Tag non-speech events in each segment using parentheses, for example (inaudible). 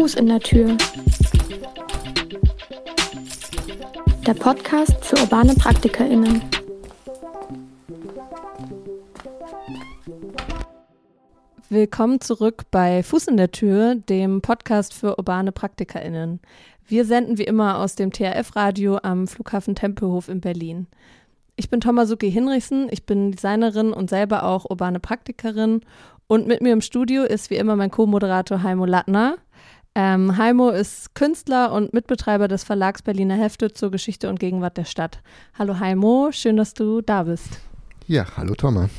Fuß in der Tür. Der Podcast für urbane PraktikerInnen. Willkommen zurück bei Fuß in der Tür, dem Podcast für urbane PraktikerInnen. Wir senden wie immer aus dem THF-Radio am Flughafen Tempelhof in Berlin. Ich bin Tomasuki Hinrichsen, ich bin Designerin und selber auch urbane Praktikerin. Und mit mir im Studio ist wie immer mein Co-Moderator Heimo Lattner. Ähm, Heimo ist Künstler und Mitbetreiber des Verlags Berliner Hefte zur Geschichte und Gegenwart der Stadt. Hallo Heimo, schön, dass du da bist. Ja, hallo Thomas.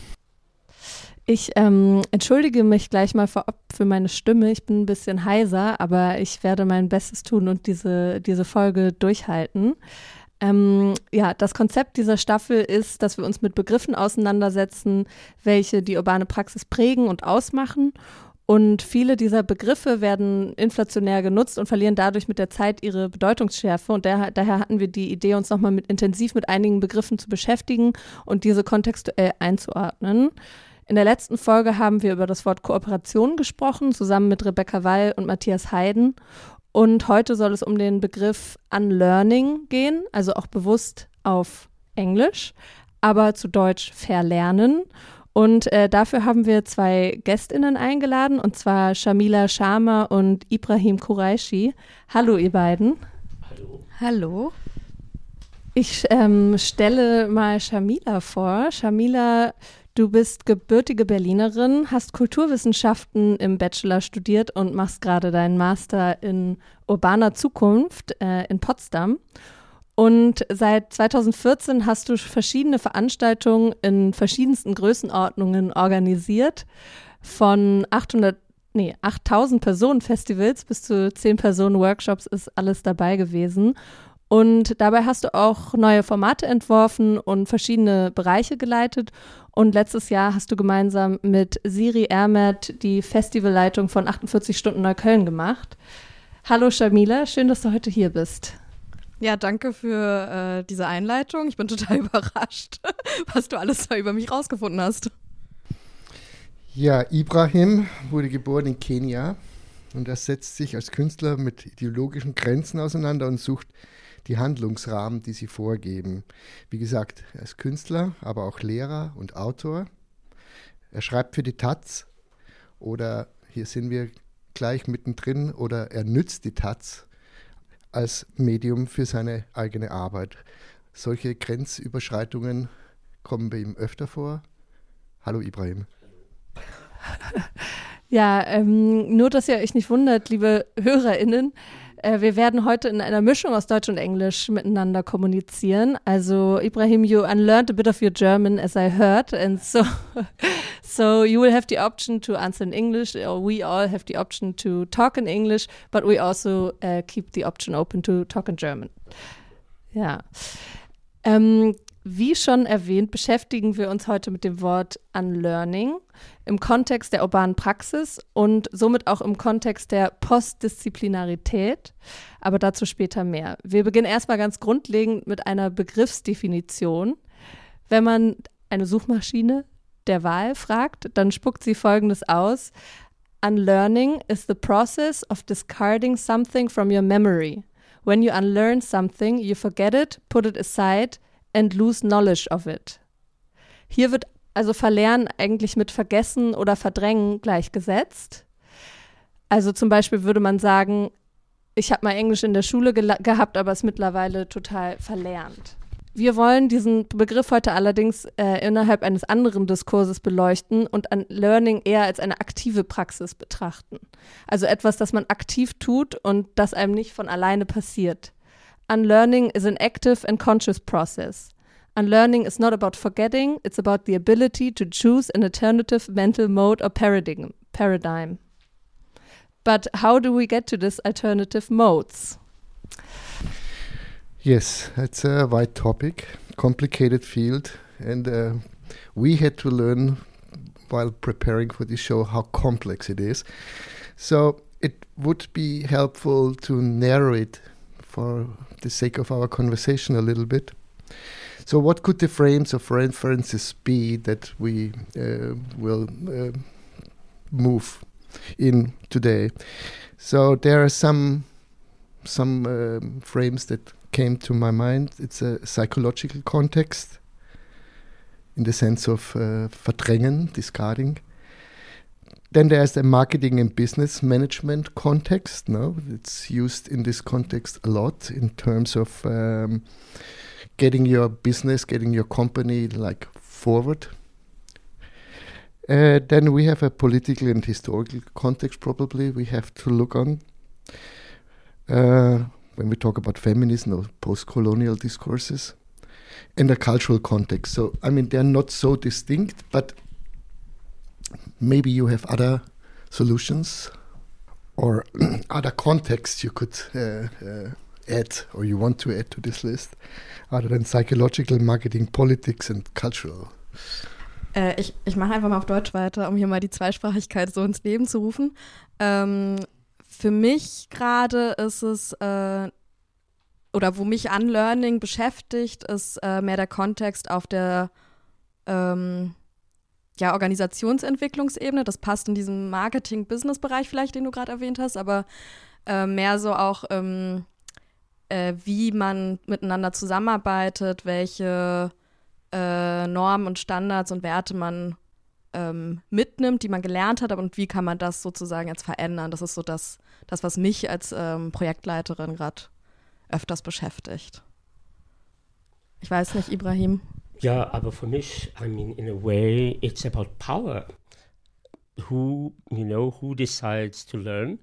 Ich ähm, entschuldige mich gleich mal vorab für meine Stimme. Ich bin ein bisschen heiser, aber ich werde mein Bestes tun und diese, diese Folge durchhalten. Ähm, ja, das Konzept dieser Staffel ist, dass wir uns mit Begriffen auseinandersetzen, welche die urbane Praxis prägen und ausmachen. Und viele dieser Begriffe werden inflationär genutzt und verlieren dadurch mit der Zeit ihre Bedeutungsschärfe. Und daher, daher hatten wir die Idee, uns nochmal mit, intensiv mit einigen Begriffen zu beschäftigen und diese kontextuell einzuordnen. In der letzten Folge haben wir über das Wort Kooperation gesprochen, zusammen mit Rebecca Wall und Matthias Heiden. Und heute soll es um den Begriff Unlearning gehen, also auch bewusst auf Englisch, aber zu Deutsch verlernen. Und äh, dafür haben wir zwei GästInnen eingeladen, und zwar Shamila Sharma und Ibrahim Quraishi. Hallo, ihr beiden. Hallo. Hallo. Ich ähm, stelle mal Shamila vor. Shamila Du bist gebürtige Berlinerin, hast Kulturwissenschaften im Bachelor studiert und machst gerade deinen Master in urbaner Zukunft äh, in Potsdam. Und seit 2014 hast du verschiedene Veranstaltungen in verschiedensten Größenordnungen organisiert. Von 800, nee, 8000 Personen Festivals bis zu 10 Personen Workshops ist alles dabei gewesen. Und dabei hast du auch neue Formate entworfen und verschiedene Bereiche geleitet. Und letztes Jahr hast du gemeinsam mit Siri Ermet die Festivalleitung von 48 Stunden Neukölln gemacht. Hallo Shamila, schön, dass du heute hier bist. Ja, danke für äh, diese Einleitung. Ich bin total (laughs) überrascht, was du alles da über mich rausgefunden hast. Ja, Ibrahim wurde geboren in Kenia und er setzt sich als Künstler mit ideologischen Grenzen auseinander und sucht die Handlungsrahmen, die sie vorgeben. Wie gesagt, er ist Künstler, aber auch Lehrer und Autor. Er schreibt für die Taz oder hier sind wir gleich mittendrin oder er nützt die Taz als Medium für seine eigene Arbeit. Solche Grenzüberschreitungen kommen bei ihm öfter vor. Hallo Ibrahim. Ja, ähm, nur dass ihr euch nicht wundert, liebe HörerInnen, äh, wir werden heute in einer Mischung aus Deutsch und Englisch miteinander kommunizieren. Also Ibrahim, you unlearned a bit of your German as I heard, and so (laughs) so you will have the option to answer in English, or we all have the option to talk in English, but we also uh, keep the option open to talk in German. Ja. Ähm, wie schon erwähnt, beschäftigen wir uns heute mit dem Wort Unlearning im Kontext der urbanen Praxis und somit auch im Kontext der Postdisziplinarität, aber dazu später mehr. Wir beginnen erstmal ganz grundlegend mit einer Begriffsdefinition. Wenn man eine Suchmaschine der Wahl fragt, dann spuckt sie Folgendes aus. Unlearning is the process of discarding something from your memory. When you unlearn something, you forget it, put it aside and lose knowledge of it. Hier wird also Verlernen eigentlich mit Vergessen oder Verdrängen gleichgesetzt. Also zum Beispiel würde man sagen, ich habe mal Englisch in der Schule ge gehabt, aber es mittlerweile total verlernt. Wir wollen diesen Begriff heute allerdings äh, innerhalb eines anderen Diskurses beleuchten und an Learning eher als eine aktive Praxis betrachten. Also etwas, das man aktiv tut und das einem nicht von alleine passiert. Unlearning is an active and conscious process. Unlearning is not about forgetting, it's about the ability to choose an alternative mental mode or paradigm. paradigm. But how do we get to this alternative modes? Yes, it's a wide topic, complicated field, and uh, we had to learn while preparing for this show how complex it is. So it would be helpful to narrow it for the sake of our conversation a little bit. So, what could the frames of references be that we uh, will uh, move in today. So there are some some um, frames that came to my mind. It's a psychological context in the sense of uh, verdrängen, discarding. Then there's the marketing and business management context. No, it's used in this context a lot in terms of um, getting your business, getting your company like forward. Uh, then we have a political and historical context. Probably we have to look on uh, when we talk about feminism or post-colonial discourses, and a cultural context. So I mean they're not so distinct, but maybe you have other solutions or (clears throat) other contexts you could uh, uh, add or you want to add to this list other than psychological, marketing, politics and cultural. Äh, ich ich mache einfach mal auf Deutsch weiter, um hier mal die Zweisprachigkeit so ins Leben zu rufen. Ähm, für mich gerade ist es, äh, oder wo mich Unlearning beschäftigt, ist äh, mehr der Kontext auf der ähm, ja, Organisationsentwicklungsebene. Das passt in diesem Marketing-Business-Bereich vielleicht, den du gerade erwähnt hast, aber äh, mehr so auch, ähm, äh, wie man miteinander zusammenarbeitet, welche äh, Normen und Standards und Werte man ähm, mitnimmt, die man gelernt hat, und wie kann man das sozusagen jetzt verändern. Das ist so das, das was mich als ähm, Projektleiterin gerade öfters beschäftigt. Ich weiß nicht, Ibrahim. Yeah, but for me, I mean, in a way, it's about power. Who, you know, who decides to learn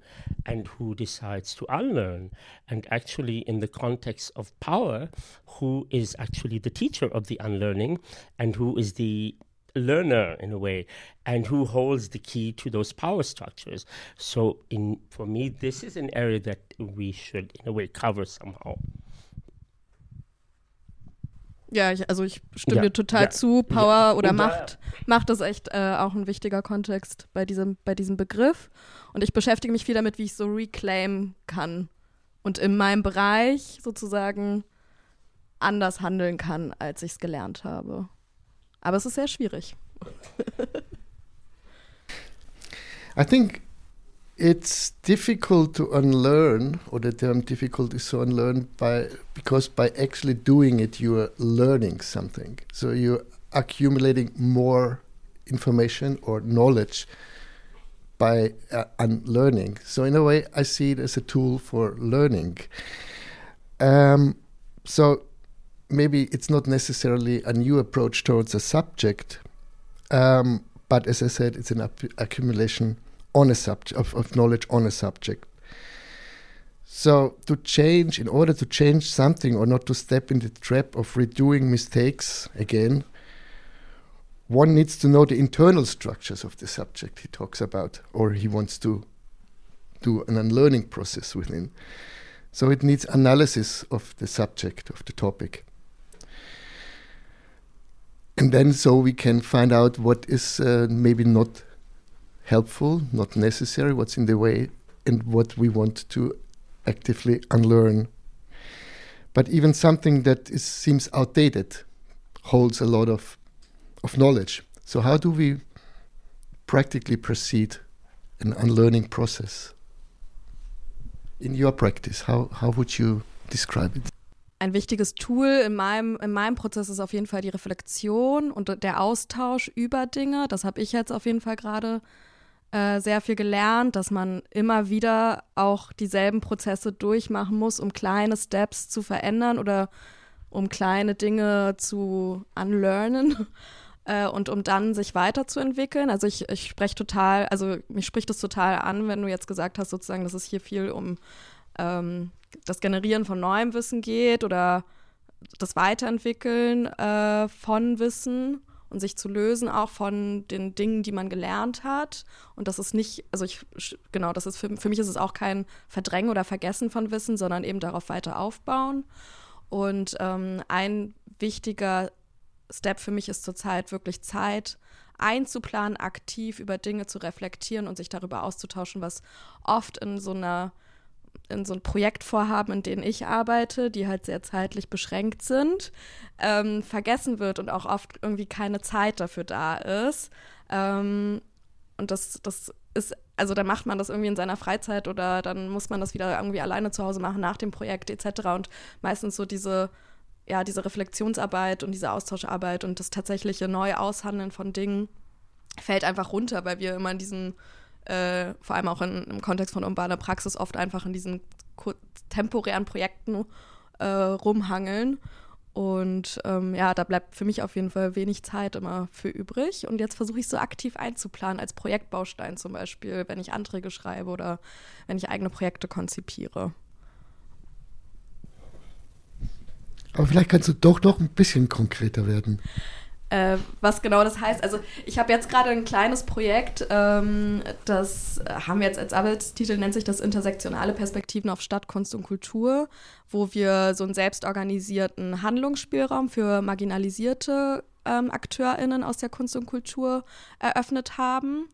and who decides to unlearn. And actually, in the context of power, who is actually the teacher of the unlearning and who is the learner in a way and who holds the key to those power structures so in for me this is an area that we should in a way cover somehow Ja, ich, also ich stimme Ja, dir total ja, zu. Power ja. oder Und da- Macht, Macht ist echt äh, auch ein wichtiger Kontext bei diesem, bei diesem Begriff. Und ich beschäftige mich viel damit, wie ich so reclaim kann und in meinem Bereich sozusagen anders handeln kann, als ich es gelernt habe. Aber es ist sehr schwierig. I think it's difficult to unlearn, or the term difficult is to unlearn by because by actually doing it, you are learning something. So you're accumulating more information or knowledge by uh, unlearning. So in a way, I see it as a tool for learning. Um, so maybe it's not necessarily a new approach towards a subject, um, but as I said, it's an accumulation on a subject of, of knowledge on a subject. So to change, in order to change something or not to step in the trap of redoing mistakes again, one needs to know the internal structures of the subject he talks about, or he wants to do an unlearning process within. So it needs analysis of the subject of the topic. And then so we can find out what is uh, maybe not helpful, not necessary, what's in the way, and what we want to actively unlearn. But even something that is, seems outdated holds a lot of, of knowledge. So, how do we practically proceed an unlearning process? In your practice, how, how would you describe it? Ein wichtiges Tool in meinem, in meinem Prozess ist auf jeden Fall die Reflexion und der Austausch über Dinge. Das habe ich jetzt auf jeden Fall gerade äh, sehr viel gelernt, dass man immer wieder auch dieselben Prozesse durchmachen muss, um kleine Steps zu verändern oder um kleine Dinge zu unlearnen (laughs) äh, und um dann sich weiterzuentwickeln. Also ich, ich spreche total, also mich spricht es total an, wenn du jetzt gesagt hast, sozusagen, dass es hier viel um ähm, das Generieren von neuem Wissen geht oder das Weiterentwickeln äh, von Wissen und sich zu lösen auch von den Dingen, die man gelernt hat. Und das ist nicht, also ich, genau, das ist für, für mich ist es auch kein Verdrängen oder Vergessen von Wissen, sondern eben darauf weiter aufbauen. Und ähm, ein wichtiger Step für mich ist zurzeit wirklich Zeit einzuplanen, aktiv über Dinge zu reflektieren und sich darüber auszutauschen, was oft in so einer in so ein Projektvorhaben, in denen ich arbeite, die halt sehr zeitlich beschränkt sind, ähm, vergessen wird und auch oft irgendwie keine Zeit dafür da ist. Ähm, und das, das ist, also dann macht man das irgendwie in seiner Freizeit oder dann muss man das wieder irgendwie alleine zu Hause machen nach dem Projekt etc. Und meistens so diese, ja, diese Reflexionsarbeit und diese Austauscharbeit und das tatsächliche Neuaushandeln von Dingen fällt einfach runter, weil wir immer in diesen, äh, vor allem auch in, im Kontext von urbaner Praxis, oft einfach in diesen temporären Projekten äh, rumhangeln. Und ähm, ja, da bleibt für mich auf jeden Fall wenig Zeit immer für übrig. Und jetzt versuche ich so aktiv einzuplanen, als Projektbaustein zum Beispiel, wenn ich Anträge schreibe oder wenn ich eigene Projekte konzipiere. Aber vielleicht kannst du doch noch ein bisschen konkreter werden äh, was genau das heißt. Also ich habe jetzt gerade ein kleines Projekt, ähm, das haben wir jetzt als Arbeitstitel, nennt sich das Intersektionale Perspektiven auf Stadt, Kunst und Kultur, wo wir so einen selbstorganisierten Handlungsspielraum für marginalisierte ähm, AkteurInnen aus der Kunst und Kultur eröffnet haben.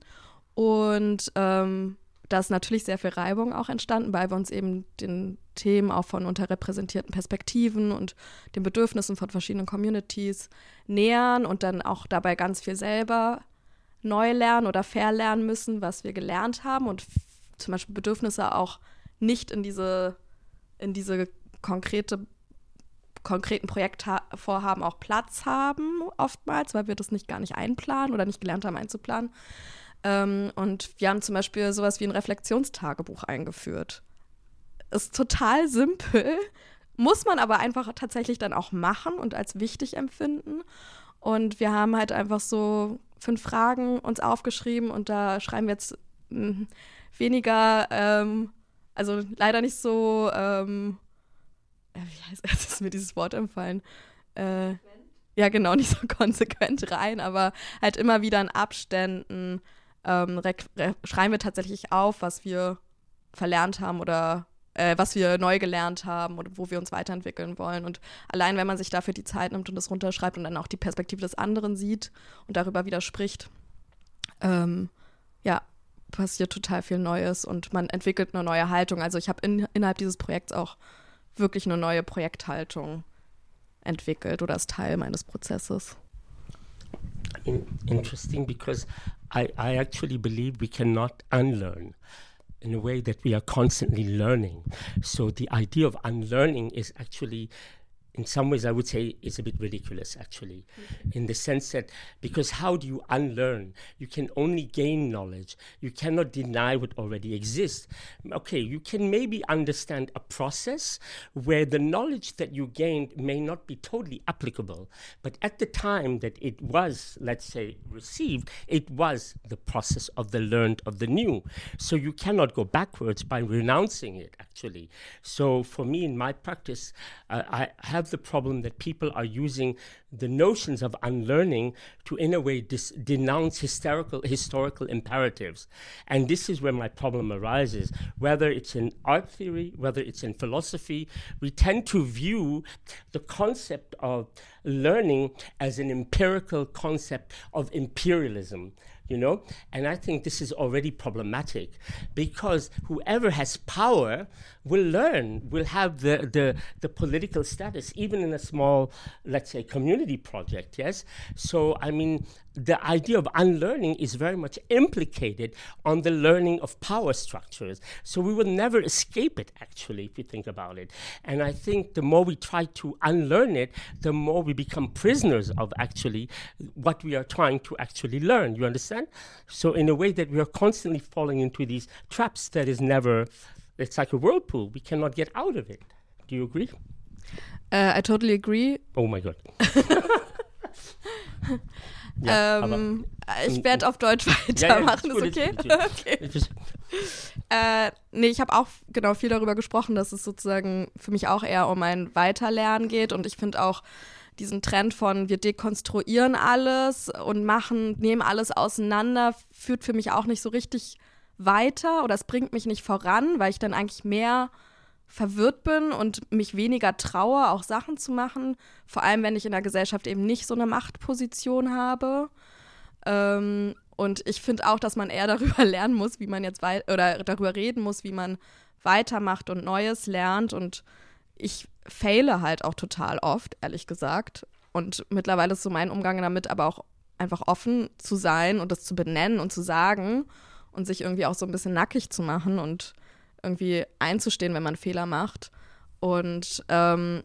Und ähm, da ist natürlich sehr viel Reibung auch entstanden, weil wir uns eben den Themen auch von unterrepräsentierten Perspektiven und den Bedürfnissen von verschiedenen Communities nähern und dann auch dabei ganz viel selber neu lernen oder verlernen müssen, was wir gelernt haben und zum Beispiel Bedürfnisse auch nicht in diese, in diese konkrete konkreten Projektvorhaben auch Platz haben, oftmals, weil wir das nicht gar nicht einplanen oder nicht gelernt haben einzuplanen. Ähm, und wir haben zum Beispiel sowas wie ein Reflexionstagebuch eingeführt. Ist total simpel, muss man aber einfach tatsächlich dann auch machen und als wichtig empfinden. Und wir haben halt einfach so fünf Fragen uns aufgeschrieben und da schreiben wir jetzt mh, hm, weniger, ähm, also leider nicht so, ähm, äh, wie heißt (laughs) es, ist mir dieses Wort empfallen? Äh, ja, genau, nicht so (laughs) konsequent rein, aber halt immer wieder in Abständen ähm, schreiben wir tatsächlich auf, was wir verlernt haben oder äh, was wir neu gelernt haben oder wo wir uns weiterentwickeln wollen. Und allein, wenn man sich dafür die Zeit nimmt und das runterschreibt und dann auch die Perspektive des anderen sieht und darüber widerspricht, ähm, ja, passiert total viel Neues und man entwickelt eine neue Haltung. Also ich habe in, innerhalb dieses Projekts auch wirklich eine neue Projekthaltung entwickelt oder ist Teil meines Prozesses. Interesting because I, I actually believe we cannot unlearn in a way that we are constantly learning. So the idea of unlearning is actually in some ways, I would say it's a bit ridiculous, actually, mm-hmm. in the sense that because how do you unlearn? You can only gain knowledge. You cannot deny what already exists. Okay, you can maybe understand a process where the knowledge that you gained may not be totally applicable, but at the time that it was, let's say, received, it was the process of the learned of the new. So you cannot go backwards by renouncing it, actually. So for me, in my practice, uh, I have have the problem that people are using the notions of unlearning to, in a way, dis- denounce historical, historical imperatives. And this is where my problem arises. Whether it's in art theory, whether it's in philosophy, we tend to view the concept of learning as an empirical concept of imperialism you know? And I think this is already problematic because whoever has power will learn, will have the, the, the political status, even in a small, let's say, community project, yes? So, I mean, the idea of unlearning is very much implicated on the learning of power structures. So we will never escape it, actually, if you think about it. And I think the more we try to unlearn it, the more we become prisoners of actually what we are trying to actually learn. You understand? So, in a way that we are constantly falling into these traps that is never, it's like a whirlpool. We cannot get out of it. Do you agree? Uh, I totally agree. Oh my God. (laughs) Ja, ähm, ich werde auf Deutsch weitermachen, ja, ja, ist, ist okay? (laughs) okay. äh, nee, ich habe auch genau viel darüber gesprochen, dass es sozusagen für mich auch eher um ein Weiterlernen geht und ich finde auch diesen Trend von wir dekonstruieren alles und machen, nehmen alles auseinander, führt für mich auch nicht so richtig weiter oder es bringt mich nicht voran, weil ich dann eigentlich mehr verwirrt bin und mich weniger traue, auch Sachen zu machen. Vor allem, wenn ich in der Gesellschaft eben nicht so eine Machtposition habe. Ähm, und ich finde auch, dass man eher (laughs) darüber lernen muss, wie man jetzt weit oder darüber reden muss, wie man weitermacht und Neues lernt. Und ich faile halt auch total oft, ehrlich gesagt. Und mittlerweile ist so mein Umgang damit, aber auch einfach offen zu sein und das zu benennen und zu sagen und sich irgendwie auch so ein bisschen nackig zu machen und irgendwie einzustehen, wenn man Fehler macht. Und ähm,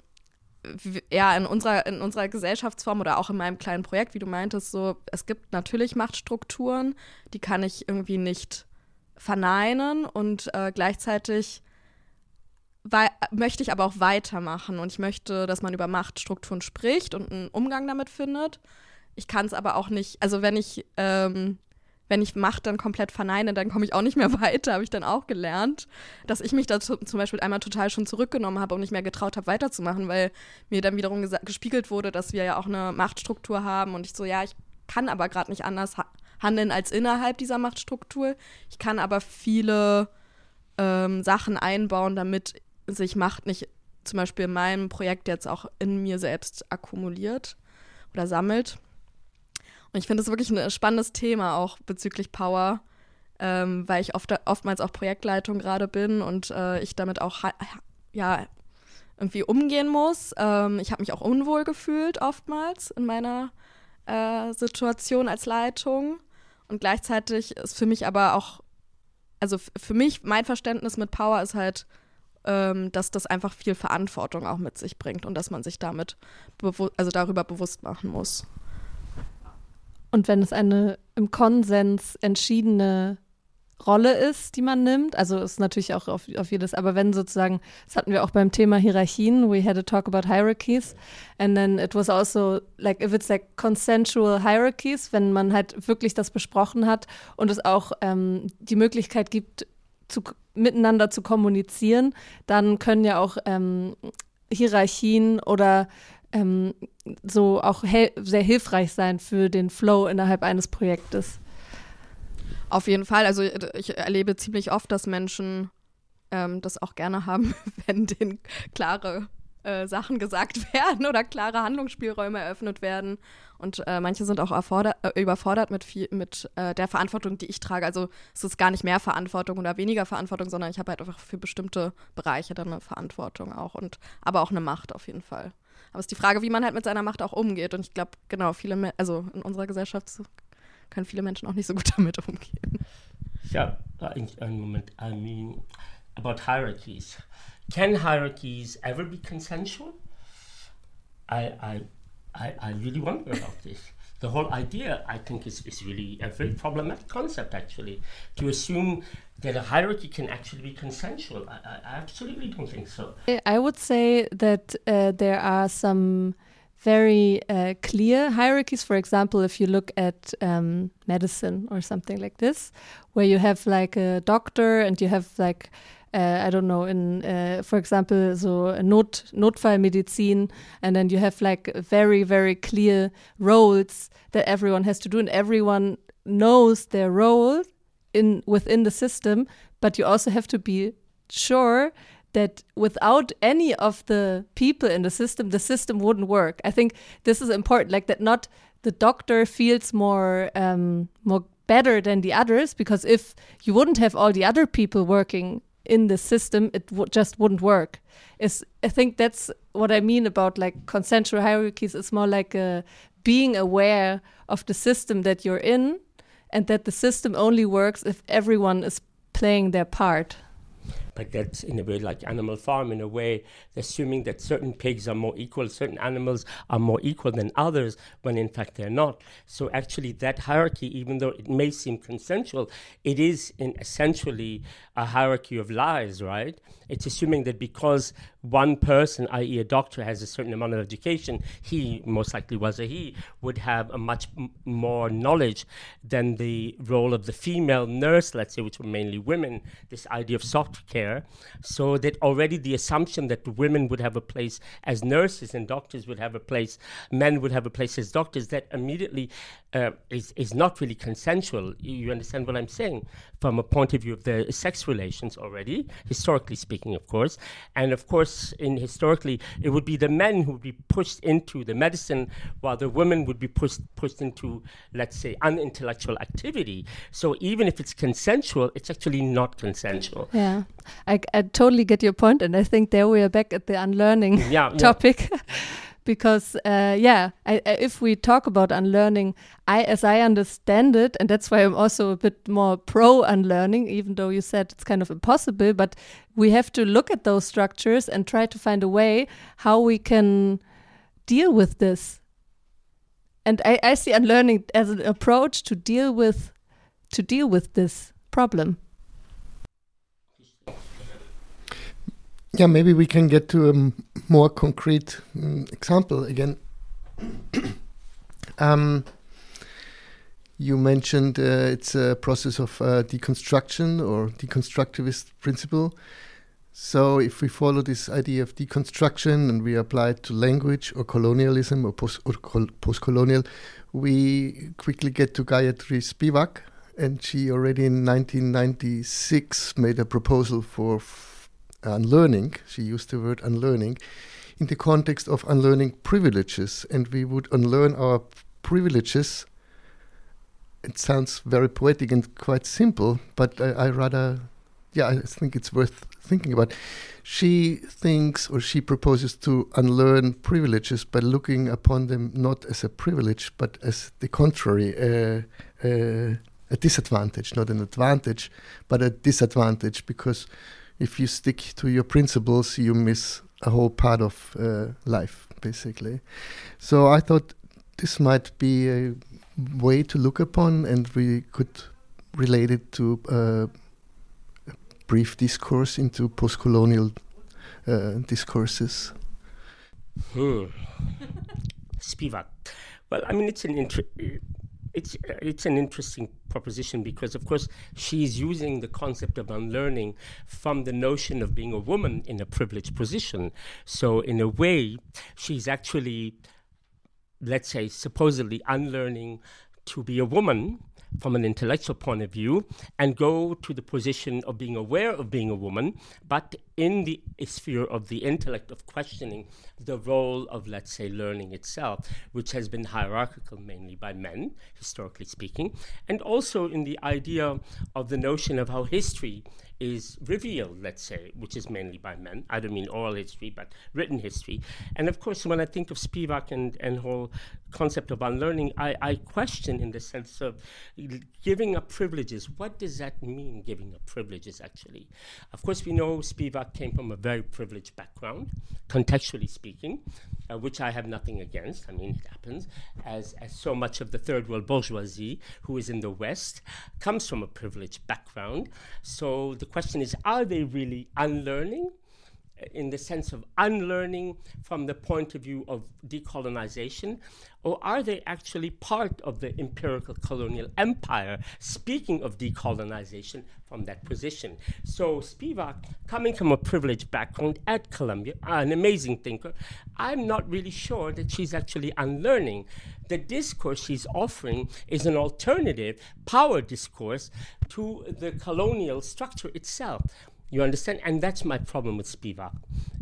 ja, in unserer, in unserer Gesellschaftsform oder auch in meinem kleinen Projekt, wie du meintest, so, es gibt natürlich Machtstrukturen, die kann ich irgendwie nicht verneinen und äh, gleichzeitig möchte ich aber auch weitermachen und ich möchte, dass man über Machtstrukturen spricht und einen Umgang damit findet. Ich kann es aber auch nicht, also wenn ich, ähm, wenn ich Macht dann komplett verneine, dann komme ich auch nicht mehr (laughs) weiter, habe ich dann auch gelernt, dass ich mich da zum Beispiel einmal total schon zurückgenommen habe und nicht mehr getraut habe, weiterzumachen, weil mir dann wiederum gespiegelt wurde, dass wir ja auch eine Machtstruktur haben und ich so, ja, ich kann aber gerade nicht anders ha handeln als innerhalb dieser Machtstruktur. Ich kann aber viele ähm, Sachen einbauen, damit sich Macht nicht zum Beispiel in meinem Projekt jetzt auch in mir selbst akkumuliert oder sammelt. Und ich finde es wirklich ein spannendes Thema auch bezüglich Power, ähm, weil ich oft, oftmals auch Projektleitung gerade bin und äh, ich damit auch ja irgendwie umgehen muss. Ähm, ich habe mich auch unwohl gefühlt oftmals in meiner äh, Situation als Leitung und gleichzeitig ist für mich aber auch, also für mich mein Verständnis mit Power ist halt ähm, dass das einfach viel Verantwortung auch mit sich bringt und dass man sich damit also darüber bewusst machen muss. Und wenn es eine im Konsens entschiedene Rolle ist, die man nimmt, also ist natürlich auch auf, auf jedes, aber wenn sozusagen, das hatten wir auch beim Thema Hierarchien, we had a talk about hierarchies, and then it was also like, if it's like consensual hierarchies, wenn man halt wirklich das besprochen hat und es auch ähm, die Möglichkeit gibt, zu, miteinander zu kommunizieren, dann können ja auch ähm, Hierarchien oder ähm, so auch sehr hilfreich sein für den Flow innerhalb eines Projektes. Auf jeden Fall. Also ich erlebe ziemlich oft, dass Menschen ähm, das auch gerne haben, (laughs) wenn denen klare äh, Sachen gesagt (laughs) werden oder klare Handlungsspielräume eröffnet werden. Und äh, manche sind auch äh, überfordert mit, viel, mit äh, der Verantwortung, die ich trage. Also es ist gar nicht mehr Verantwortung oder weniger Verantwortung, sondern ich habe halt einfach für bestimmte Bereiche dann eine Verantwortung auch und aber auch eine Macht auf jeden Fall. Aber es ist die Frage, wie man halt mit seiner Macht auch umgeht. Und ich glaube, genau, viele, also in unserer Gesellschaft können viele Menschen auch nicht so gut (laughs) damit umgehen. Ja, einen Moment. I mean, about hierarchies. Can hierarchies ever be consensual? I, I, I, I really wonder about this. The whole idea, I think, is, is really a very problematic concept, actually. To assume that a hierarchy can actually be consensual, I, I absolutely don't think so. I would say that uh, there are some very uh, clear hierarchies. For example, if you look at um, medicine or something like this, where you have like a doctor and you have like uh, I don't know, in, uh, for example, so Not Notfallmedizin, and then you have like very, very clear roles that everyone has to do, and everyone knows their role in within the system, but you also have to be sure that without any of the people in the system, the system wouldn't work. I think this is important, like that not the doctor feels more um, more better than the others because if you wouldn't have all the other people working in the system, it just wouldn't work. Is I think that's what I mean about like consensual hierarchies. It's more like a, being aware of the system that you're in, and that the system only works if everyone is playing their part but that's in a way like Animal Farm, in a way, assuming that certain pigs are more equal, certain animals are more equal than others, when in fact they're not. So actually, that hierarchy, even though it may seem consensual, it is in essentially a hierarchy of lies, right? It's assuming that because one person, i.e., a doctor, has a certain amount of education, he most likely was a he, would have a much m- more knowledge than the role of the female nurse, let's say, which were mainly women, this idea of soft care. So that already the assumption that women would have a place as nurses and doctors would have a place, men would have a place as doctors, that immediately uh, is, is not really consensual. You understand what I'm saying? From a point of view of the sex relations already, historically speaking, of course. And of course, course, in historically, it would be the men who would be pushed into the medicine, while the women would be pushed pushed into, let's say, unintellectual activity. So even if it's consensual, it's actually not consensual. Yeah, I, I totally get your point, and I think there we are back at the unlearning yeah, (laughs) topic. Yeah. (laughs) because uh, yeah, I, if we talk about unlearning, I as I understand it, and that's why I'm also a bit more pro unlearning, even though you said it's kind of impossible, but we have to look at those structures and try to find a way how we can deal with this. And I, I see unlearning as an approach to deal with to deal with this problem. Yeah, maybe we can get to a more concrete um, example again. (clears throat) um, you mentioned uh, it's a process of uh, deconstruction or deconstructivist principle. So, if we follow this idea of deconstruction and we apply it to language or colonialism or post colonial, we quickly get to Gayatri Spivak, and she already in 1996 made a proposal for unlearning, she used the word unlearning, in the context of unlearning privileges. And we would unlearn our privileges. It sounds very poetic and quite simple, but I, I rather, yeah, I think it's worth thinking about. She thinks or she proposes to unlearn privileges by looking upon them not as a privilege, but as the contrary, uh, uh, a disadvantage, not an advantage, but a disadvantage, because if you stick to your principles, you miss a whole part of uh, life, basically. So I thought this might be a way to look upon, and we could relate it to uh, a brief discourse into post colonial uh, discourses. Hmm. (laughs) Spivak. Well, I mean, it's an interesting it's it's an interesting proposition because of course she's using the concept of unlearning from the notion of being a woman in a privileged position. So in a way she's actually let's say supposedly unlearning to be a woman from an intellectual point of view and go to the position of being aware of being a woman, but in the sphere of the intellect of questioning the role of, let's say, learning itself, which has been hierarchical mainly by men, historically speaking, and also in the idea of the notion of how history is revealed, let's say, which is mainly by men. I don't mean oral history, but written history. And of course, when I think of Spivak and, and whole concept of unlearning, I, I question in the sense of giving up privileges. What does that mean, giving up privileges, actually? Of course, we know Spivak came from a very privileged background, contextually speaking, uh, which I have nothing against. I mean, it happens, as, as so much of the third world bourgeoisie who is in the West comes from a privileged background. So the question is are they really unlearning? in the sense of unlearning from the point of view of decolonization, or are they actually part of the empirical colonial empire, speaking of decolonization from that position? So, Spivak, coming from a privileged background at Columbia, an amazing thinker, I'm not really sure that she's actually unlearning. The discourse she's offering is an alternative power discourse to the colonial structure itself. You understand? And that's my problem with Spivak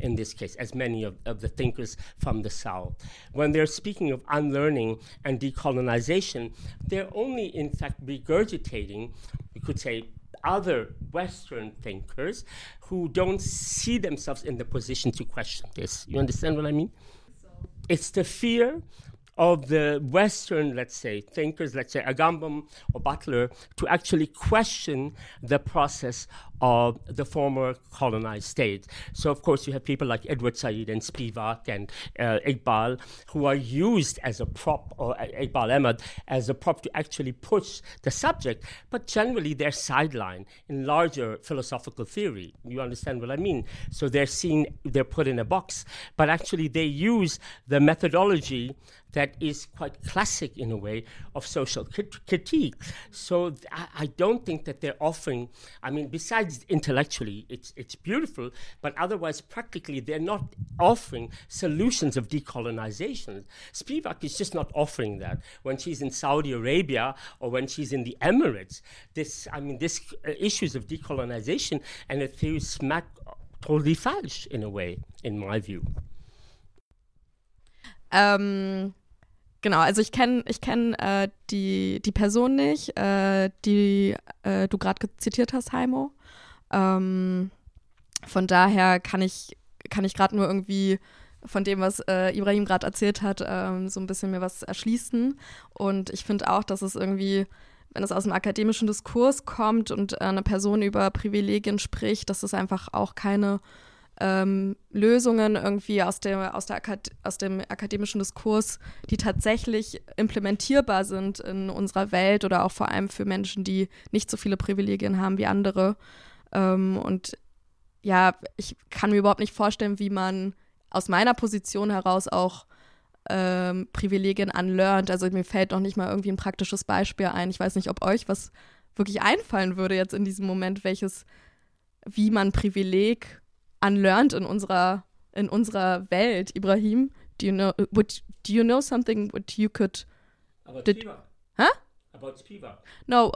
in this case, as many of, of the thinkers from the South. When they're speaking of unlearning and decolonization, they're only, in fact, regurgitating, you could say, other Western thinkers who don't see themselves in the position to question this. You understand what I mean? It's the fear of the Western, let's say, thinkers, let's say Agamben or Butler, to actually question the process of the former colonized states. So, of course, you have people like Edward Said and Spivak and uh, Eqbal who are used as a prop, or uh, Eqbal Ahmad, as a prop to actually push the subject, but generally they're sidelined in larger philosophical theory. You understand what I mean? So they're seen, they're put in a box, but actually they use the methodology that is quite classic in a way of social critique. So th- I don't think that they're offering, I mean, besides intellectually, it's, it's beautiful, but otherwise, practically, they're not offering solutions of decolonization. Spivak is just not offering that. When she's in Saudi Arabia or when she's in the Emirates, this, I mean, this uh, issues of decolonization and the theory smack totally falsch in a way, in my view. Um, Genau, also ich kenne ich kenn, äh, die, die Person nicht, äh, die äh, du gerade zitiert hast, Heimo. Ähm, von daher kann ich, kann ich gerade nur irgendwie von dem, was äh, Ibrahim gerade erzählt hat, ähm, so ein bisschen mir was erschließen. Und ich finde auch, dass es irgendwie, wenn es aus dem akademischen Diskurs kommt und äh, eine Person über Privilegien spricht, dass es einfach auch keine ähm, Lösungen irgendwie aus, dem, aus, der Akad aus dem akademischen Diskurs, die tatsächlich implementierbar sind in unserer Welt oder auch vor allem für Menschen, die nicht so viele Privilegien haben wie andere. Ähm, und ja, ich kann mir überhaupt nicht vorstellen, wie man aus meiner Position heraus auch ähm, Privilegien unlearned. Also mir fällt noch nicht mal irgendwie ein praktisches Beispiel ein. Ich weiß nicht, ob euch was wirklich einfallen würde jetzt in diesem Moment, welches, wie man Privileg unlearned in unserer, in unserer Welt. Ibrahim, do you know, would, do you know something what you could... About Did- Spiva. Huh? About Spiva. No,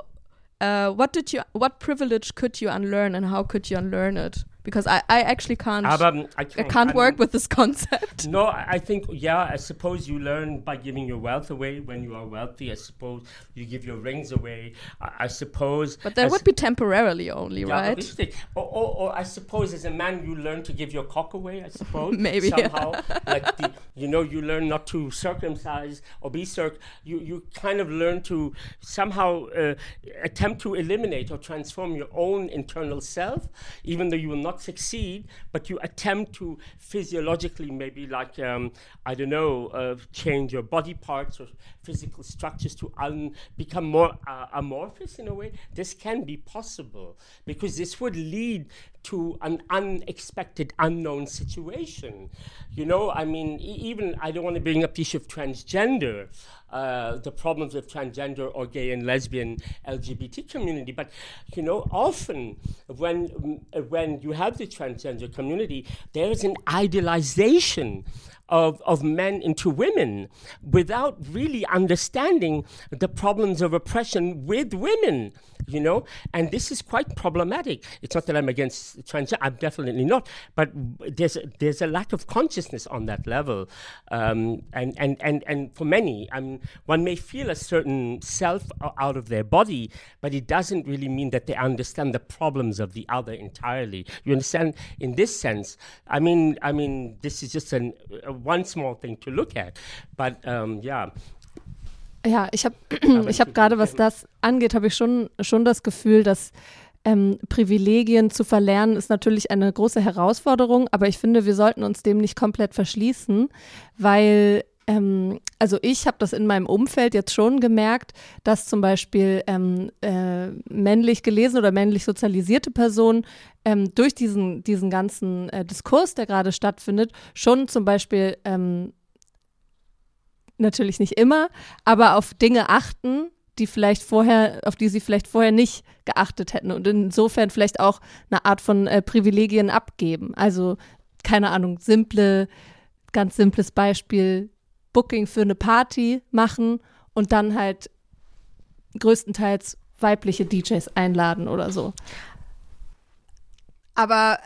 uh, what did you, what privilege could you unlearn and how could you unlearn it? Because I, I actually can't, Aber I I can't, can't I work with this concept. (laughs) No, I think, yeah, I suppose you learn by giving your wealth away when you are wealthy. I suppose you give your rings away. I, I suppose. But that would be temporarily only, Yeah, right? Or, or, or I suppose as a man you learn to give your cock away, I suppose. (laughs) Maybe. Somehow. (laughs) like the, you know, you learn not to circumcise or be circ you, you kind of learn to somehow uh, attempt to eliminate or transform your own internal self, even though you will not succeed, but you attempt to physiologically maybe like um, I don't know, uh, change your body parts or physical structures to un- become more uh, amorphous in a way. This can be possible because this would lead to an unexpected, unknown situation. You know, I mean, e- even I don't want to bring up the issue of transgender, uh, the problems with transgender or gay and lesbian LGBT community, but you know, often when mm, when you have the transgender community, there is an idealization of, of men into women without really understanding the problems of oppression with women, you know? And this is quite problematic. It's not that I'm against trans, I'm definitely not, but there's a, there's a lack of consciousness on that level. Um, and, and, and, and for many, I mean, one may feel a certain self out of their body, but it doesn't really mean that they understand the problems of the other entirely. You understand? In this sense, I mean, I mean, this is just an, uh, one small thing to look at, but um, yeah. Ja, ich habe (clears throat) ich hab gerade, was das angeht, habe ich schon, schon das Gefühl, dass ähm, Privilegien zu verlernen ist natürlich eine große Herausforderung, aber ich finde, wir sollten uns dem nicht komplett verschließen, weil ähm, also ich habe das in meinem Umfeld jetzt schon gemerkt, dass zum Beispiel ähm, äh, männlich gelesene oder männlich sozialisierte Personen ähm, durch diesen, diesen ganzen äh, Diskurs, der gerade stattfindet, schon zum Beispiel ähm, natürlich nicht immer, aber auf Dinge achten, die vielleicht vorher, auf die sie vielleicht vorher nicht geachtet hätten und insofern vielleicht auch eine Art von äh, Privilegien abgeben. Also, keine Ahnung, simple, ganz simples Beispiel, Booking für eine Party machen und dann halt größtenteils weibliche DJs einladen oder so. Aber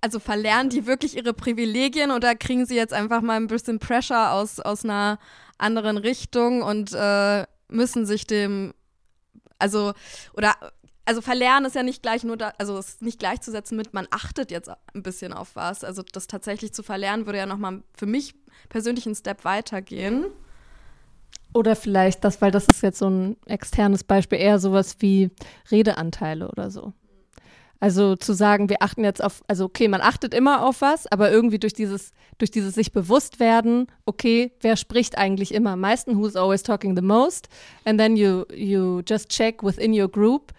also verlernen die wirklich ihre Privilegien oder kriegen sie jetzt einfach mal ein bisschen Pressure aus, aus einer anderen Richtung und äh, müssen sich dem, also, oder, also verlernen ist ja nicht gleich nur da, also es ist nicht gleichzusetzen mit, man achtet jetzt ein bisschen auf was. Also das tatsächlich zu verlernen würde ja nochmal für mich persönlich einen Step weitergehen. Oder vielleicht das, weil das ist jetzt so ein externes Beispiel, eher sowas wie Redeanteile oder so. Also zu sagen, wir achten jetzt auf, also okay, man achtet immer auf was, aber irgendwie durch dieses, durch dieses sich bewusst werden, okay, wer spricht eigentlich immer am meisten, who's always talking the most, and then you, you just check within your group,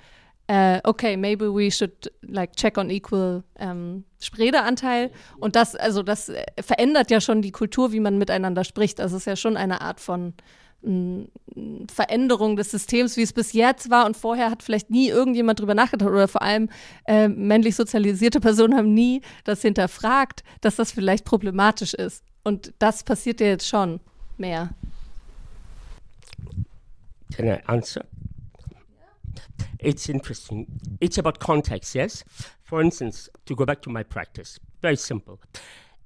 uh, okay, maybe we should like check on equal ähm, Redeanteil. Und das, also das verändert ja schon die Kultur, wie man miteinander spricht. Es ist ja schon eine Art von Veränderung des Systems, wie es bis jetzt war. Und vorher hat vielleicht nie irgendjemand drüber nachgedacht oder vor allem äh, männlich sozialisierte Personen haben nie das hinterfragt, dass das vielleicht problematisch ist. Und das passiert ja jetzt schon mehr. Can I answer? It's interesting. It's about context, yes? For instance, to go back to my practice, very simple.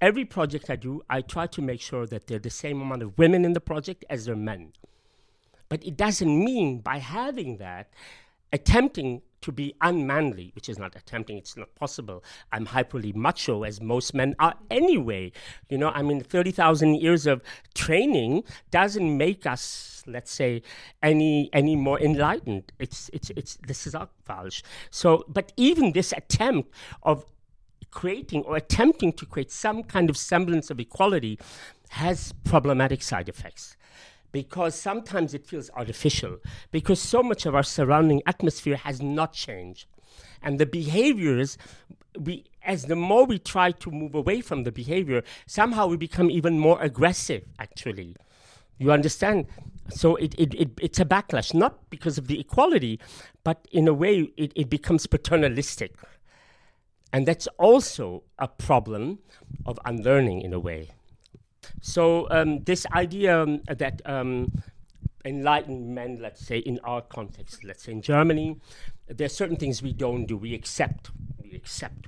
Every project I do, I try to make sure that there are the same amount of women in the project as there are men. But it doesn't mean by having that, attempting to be unmanly, which is not attempting, it's not possible. I'm hyperly macho, as most men are anyway. You know, I mean, 30,000 years of training doesn't make us, let's say, any any more enlightened. It's, it's, it's, this is falsch. So, but even this attempt of creating or attempting to create some kind of semblance of equality has problematic side effects. Because sometimes it feels artificial. Because so much of our surrounding atmosphere has not changed. And the behaviors we as the more we try to move away from the behavior somehow we become even more aggressive actually. You understand? So it, it, it, it's a backlash not because of the equality but in a way it, it becomes paternalistic and that's also a problem of unlearning in a way so um, this idea um, that um, enlightened men, let's say in our context, let's say in Germany, there are certain things we don't do. We accept, we accept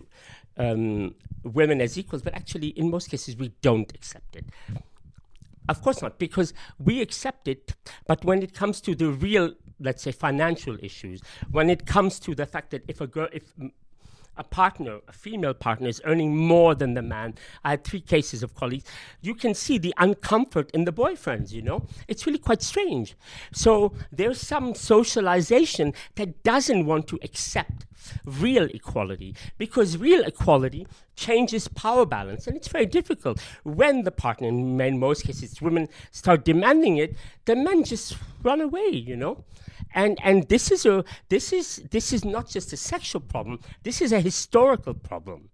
um, women as equals, but actually in most cases we don't accept it. Of course not, because we accept it, but when it comes to the real, let's say, financial issues, when it comes to the fact that if a girl, if a partner, a female partner, is earning more than the man. I had three cases of colleagues. You can see the uncomfort in the boyfriends, you know? It's really quite strange. So there's some socialization that doesn't want to accept real equality because real equality changes power balance and it's very difficult when the partner in most cases women start demanding it the men just run away you know and and this is a this is this is not just a sexual problem this is a historical problem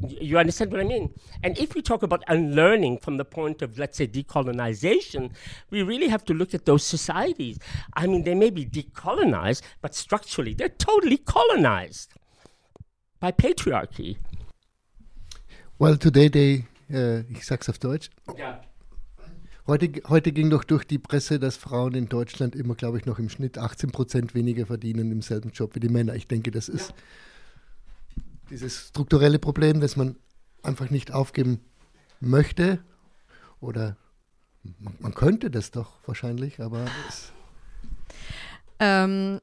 you understand what I mean? And if we talk about unlearning from the point of, let's say, decolonization, we really have to look at those societies. I mean, they may be decolonized, but structurally, they're totally colonized by patriarchy. Well, today they, uh, ich sag's auf Deutsch. Ja. Heute, heute ging doch durch die Presse, dass Frauen in Deutschland immer, glaube ich, noch im Schnitt 18 Prozent weniger verdienen im selben Job wie die Männer. Ich denke, das ist ja. dieses strukturelle Problem, das man einfach nicht aufgeben möchte. Oder man, man könnte das doch wahrscheinlich, aber es ähm,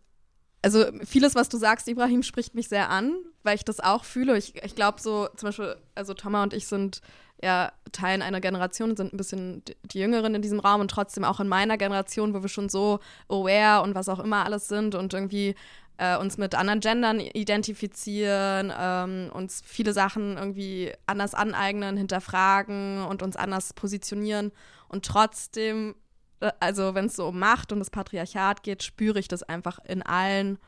also vieles, was du sagst, Ibrahim, spricht mich sehr an, weil ich das auch fühle. Ich, ich glaube so, zum Beispiel, also Thomas und ich sind ja Teilen einer Generation, sind ein bisschen die Jüngeren in diesem Raum und trotzdem auch in meiner Generation, wo wir schon so aware und was auch immer alles sind und irgendwie äh, uns mit anderen Gendern identifizieren, ähm, uns viele Sachen irgendwie anders aneignen, hinterfragen und uns anders positionieren und trotzdem äh, also wenn es so um Macht und das Patriarchat geht, spüre ich das einfach in allen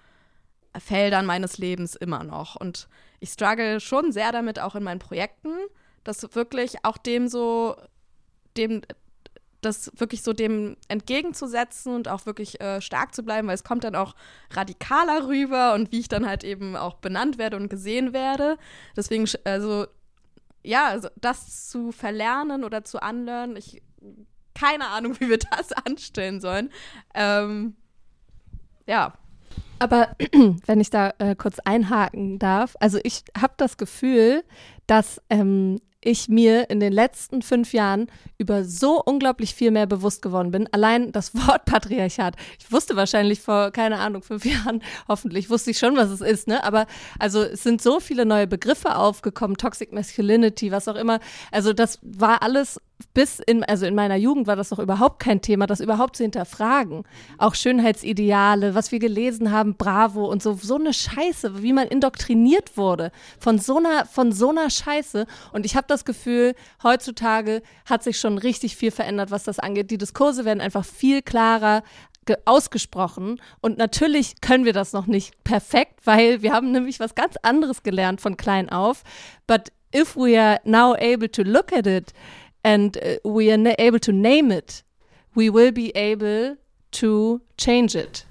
Feldern meines Lebens immer noch. Und ich struggle schon sehr damit, auch in meinen Projekten, das wirklich auch dem so, dem, das wirklich so dem entgegenzusetzen und auch wirklich äh, stark zu bleiben, weil es kommt dann auch radikaler rüber und wie ich dann halt eben auch benannt werde und gesehen werde. Deswegen, also ja, also das zu verlernen oder zu anlernen, ich keine Ahnung, wie wir das (laughs) anstellen sollen. Ähm, ja. Aber (clears throat) wenn ich da äh, kurz einhaken darf, also ich habe das Gefühl, dass ähm, ich mir in den letzten fünf Jahren über so unglaublich viel mehr bewusst geworden bin. Allein das (laughs) Wort Patriarchat. Ich wusste wahrscheinlich vor, keine Ahnung, fünf (laughs) Jahren, hoffentlich wusste ich schon, was es ist, ne? Aber also es sind so viele neue Begriffe aufgekommen, Toxic Masculinity, was auch immer. Also das war alles bis in, also in meiner Jugend war das doch überhaupt kein Thema, das überhaupt zu hinterfragen. Auch Schönheitsideale, was wir gelesen haben, Bravo und so, so eine Scheiße, wie man indoktriniert wurde von so einer, von so einer Scheiße. Und ich habe das Gefühl, heutzutage hat sich schon richtig viel verändert, was das angeht. Die Diskurse werden einfach viel klarer ausgesprochen. Und natürlich können wir das noch nicht perfekt, weil wir haben nämlich was ganz anderes gelernt von klein auf. But if we are now able to look at it, and uh, we are able to name it, we will be able to change it.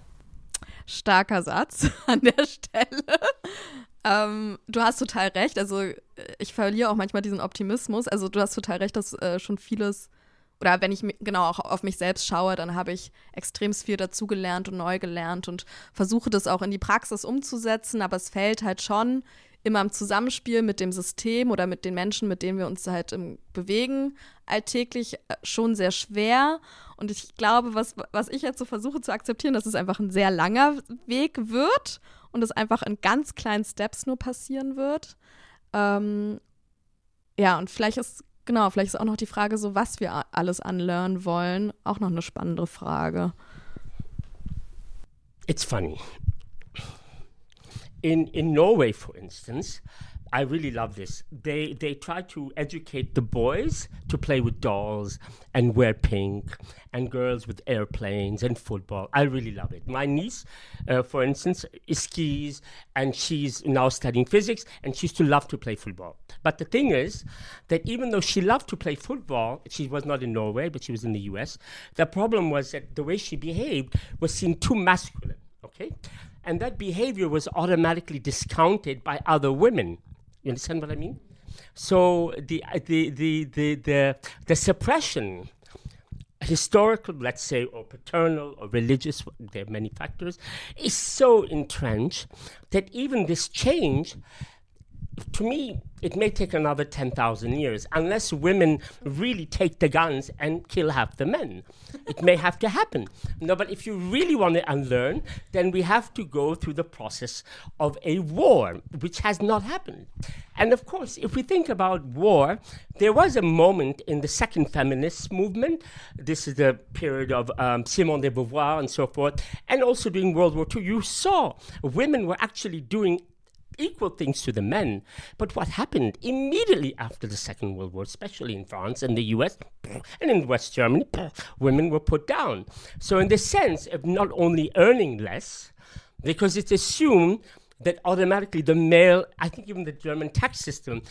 Starker Satz (laughs) an der Stelle. Ähm, du hast total recht. Also ich verliere auch manchmal diesen Optimismus. Also du hast total recht, dass äh, schon vieles oder wenn ich genau auch auf mich selbst schaue, dann habe ich extrem viel dazugelernt und neu gelernt und versuche das auch in die Praxis umzusetzen. Aber es fällt halt schon immer im Zusammenspiel mit dem System oder mit den Menschen, mit denen wir uns halt im, bewegen, alltäglich äh, schon sehr schwer. Und ich glaube, was, was ich jetzt so versuche zu akzeptieren, dass es einfach ein sehr langer Weg wird und es einfach in ganz kleinen Steps nur passieren wird. Ähm, ja, und vielleicht ist, genau, vielleicht ist auch noch die Frage, so was wir alles anlernen wollen, auch noch eine spannende Frage. It's funny. In in Norway, for instance, I really love this. They they try to educate the boys to play with dolls and wear pink, and girls with airplanes and football. I really love it. My niece, uh, for instance, skis, and she's now studying physics, and she used to love to play football. But the thing is that even though she loved to play football, she was not in Norway, but she was in the U.S. The problem was that the way she behaved was seen too masculine. Okay. And that behavior was automatically discounted by other women. You understand what I mean? So the uh, the the the the, the suppression, historical, let's say, or paternal or religious, there are many factors, is so entrenched that even this change to me, it may take another 10,000 years unless women really take the guns and kill half the men. it may have to happen. No, but if you really want to unlearn, then we have to go through the process of a war, which has not happened. And of course, if we think about war, there was a moment in the second feminist movement. This is the period of um, Simone de Beauvoir and so forth, and also during World War II. You saw women were actually doing equal things to the men. But what happened immediately after the Second World War, especially in France and the US (clears throat) and in West Germany, (clears throat) women were put down. So, in the sense of not only earning less, because it's assumed that automatically the male, I think even the German tax system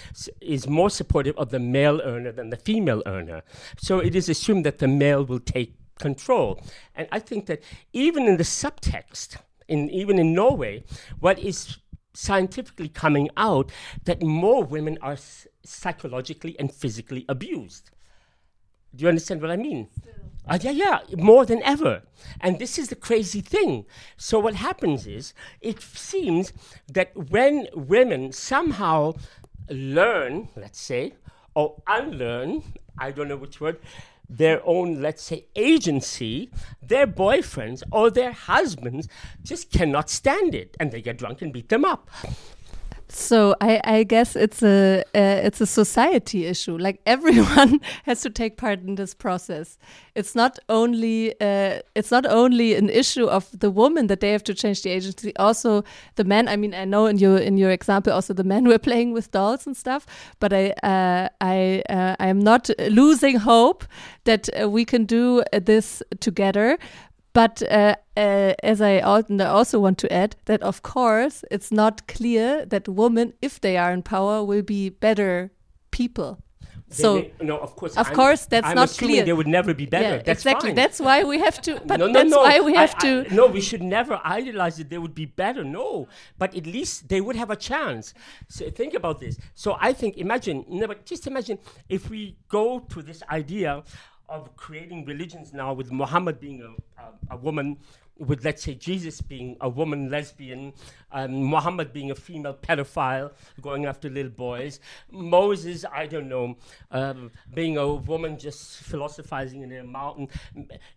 is more supportive of the male earner than the female earner. So it is assumed that the male will take control. And I think that even in the subtext, in, even in Norway, what is scientifically coming out that more women are psychologically and physically abused. Do you understand what I mean? Uh, yeah, yeah, more than ever. And this is the crazy thing. So, what happens is, it seems that when women somehow learn, let's say, or unlearn, I don't know which word, their own, let's say, agency, their boyfriends or their husbands just cannot stand it and they get drunk and beat them up. So I, I guess it's a uh, it's a society issue. Like (laughs) everyone has to take part in this process. It's not only uh, it's not only an issue of the woman that they have to change the agency. Also the men. I mean, I know in your in your example, also the men (laughs) were playing with dolls and stuff. But I uh, I uh, I am not losing hope that uh, we can do this together. But uh, uh, as I also want to add that, of course, it's not clear that women, if they are in power, will be better people. so may, no, of course, of I'm, course, that's I'm not clear. They would never be better. Yeah, that's exactly. Fine. That's why we have to. But no, no, that's no. why we have I, to. I, no, we should never idealize that they would be better. No, but at least they would have a chance. So think about this. So I think, imagine, no, but just imagine if we go to this idea of creating religions now with Muhammad being a, a, a woman with let's say Jesus being a woman lesbian, um, Muhammad being a female pedophile going after little boys, Moses, I don't know, um, being a woman just philosophizing in a mountain.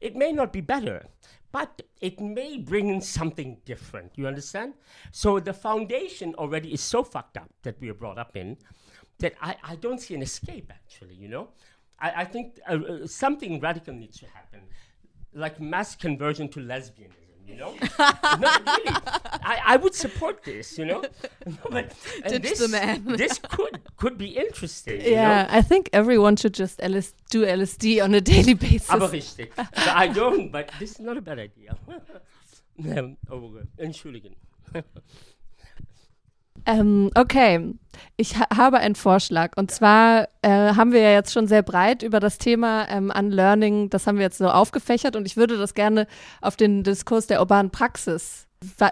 It may not be better, but it may bring in something different. You understand? So the foundation already is so fucked up that we are brought up in that I, I don't see an escape actually, you know? I, I think uh, uh, something radical needs to happen like mass conversion to lesbianism. You know, (laughs) no, really, I, I would support this. You know, (laughs) (laughs) but Ditch this, the man. this could could be interesting. Yeah, know? I think everyone should just LS do LSD on a daily basis. Aber richtig. but I don't. But this is not a bad idea. oh, Entschuldigen. Ähm, okay, ich ha habe einen Vorschlag. Und zwar äh, haben wir ja jetzt schon sehr breit über das Thema ähm, Unlearning, das haben wir jetzt so aufgefächert und ich würde das gerne auf den Diskurs der urbanen Praxis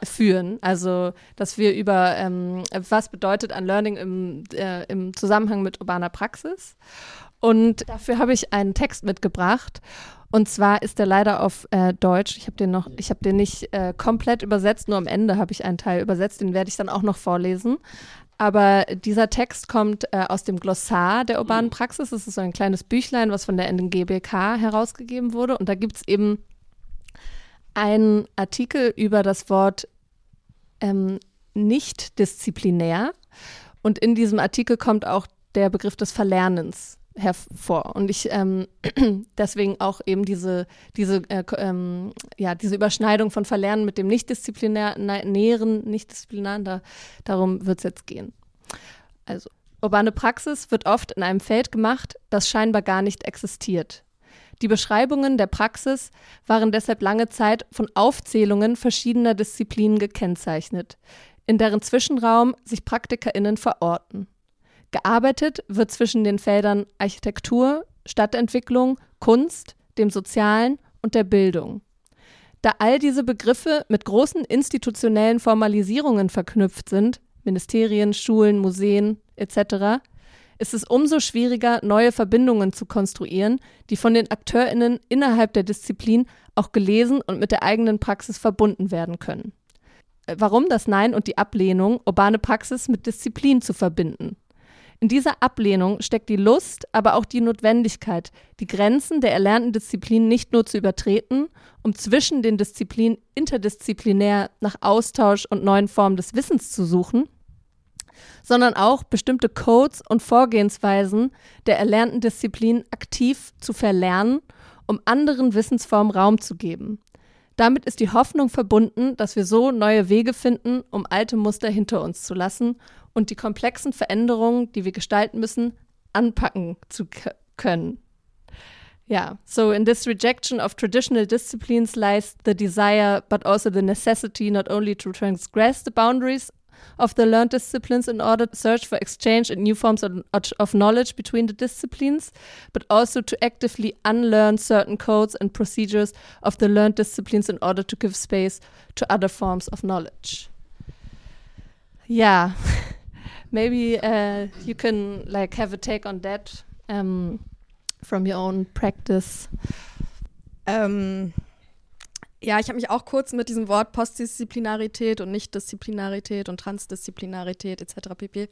führen. Also, dass wir über, ähm, was bedeutet Unlearning im, äh, im Zusammenhang mit urbaner Praxis. Und dafür habe ich einen Text mitgebracht. Und zwar ist der leider auf äh, Deutsch. Ich habe den noch, ich habe den nicht äh, komplett übersetzt, nur am Ende habe ich einen Teil übersetzt. Den werde ich dann auch noch vorlesen. Aber dieser Text kommt äh, aus dem Glossar der urbanen Praxis. Das ist so ein kleines Büchlein, was von der NGBK herausgegeben wurde. Und da gibt es eben einen Artikel über das Wort ähm, nicht disziplinär. Und in diesem Artikel kommt auch der Begriff des Verlernens hervor. Und ich ähm, (clears throat) deswegen auch eben diese, diese, äh, ähm, ja, diese Überschneidung von Verlernen mit dem nicht-disziplinären, nicht-disziplinären, da, darum wird es jetzt gehen. Also, urbane Praxis wird oft in einem Feld gemacht, das scheinbar gar nicht existiert. Die Beschreibungen der Praxis waren deshalb lange Zeit von Aufzählungen verschiedener Disziplinen gekennzeichnet, in deren Zwischenraum sich PraktikerInnen verorten. Gearbeitet wird zwischen den Feldern Architektur, Stadtentwicklung, Kunst, dem Sozialen und der Bildung. Da all diese Begriffe mit großen institutionellen Formalisierungen verknüpft sind, Ministerien, Schulen, Museen etc., ist es umso schwieriger, neue Verbindungen zu konstruieren, die von den AkteurInnen innerhalb der Disziplin auch gelesen und mit der eigenen Praxis verbunden werden können. Äh, warum das Nein und die Ablehnung, urbane Praxis mit Disziplin zu verbinden? In dieser Ablehnung steckt die Lust, aber auch die Notwendigkeit, die Grenzen der erlernten Disziplin nicht nur zu übertreten, um zwischen den Disziplinen interdisziplinär nach Austausch und neuen Formen des Wissens zu suchen, sondern auch bestimmte Codes und Vorgehensweisen der erlernten Disziplin aktiv zu verlernen, um anderen Wissensformen Raum zu geben. Damit ist die Hoffnung verbunden, dass wir so neue Wege finden, um alte Muster hinter uns zu lassen und die komplexen Veränderungen, die wir gestalten müssen, anpacken zu können. Yeah, so in this rejection of traditional disciplines lies the desire, but also the necessity not only to transgress the boundaries of the learned disciplines in order to search for exchange and new forms of, of knowledge between the disciplines, but also to actively unlearn certain codes and procedures of the learned disciplines in order to give space to other forms of knowledge. Yeah. (laughs) maybe uh, you can like have a take on that um, from your own practice. Ähm, ja, ich habe mich auch kurz mit diesem Wort Postdisziplinarität und Nichtdisziplinarität und Transdisziplinarität etc. pp.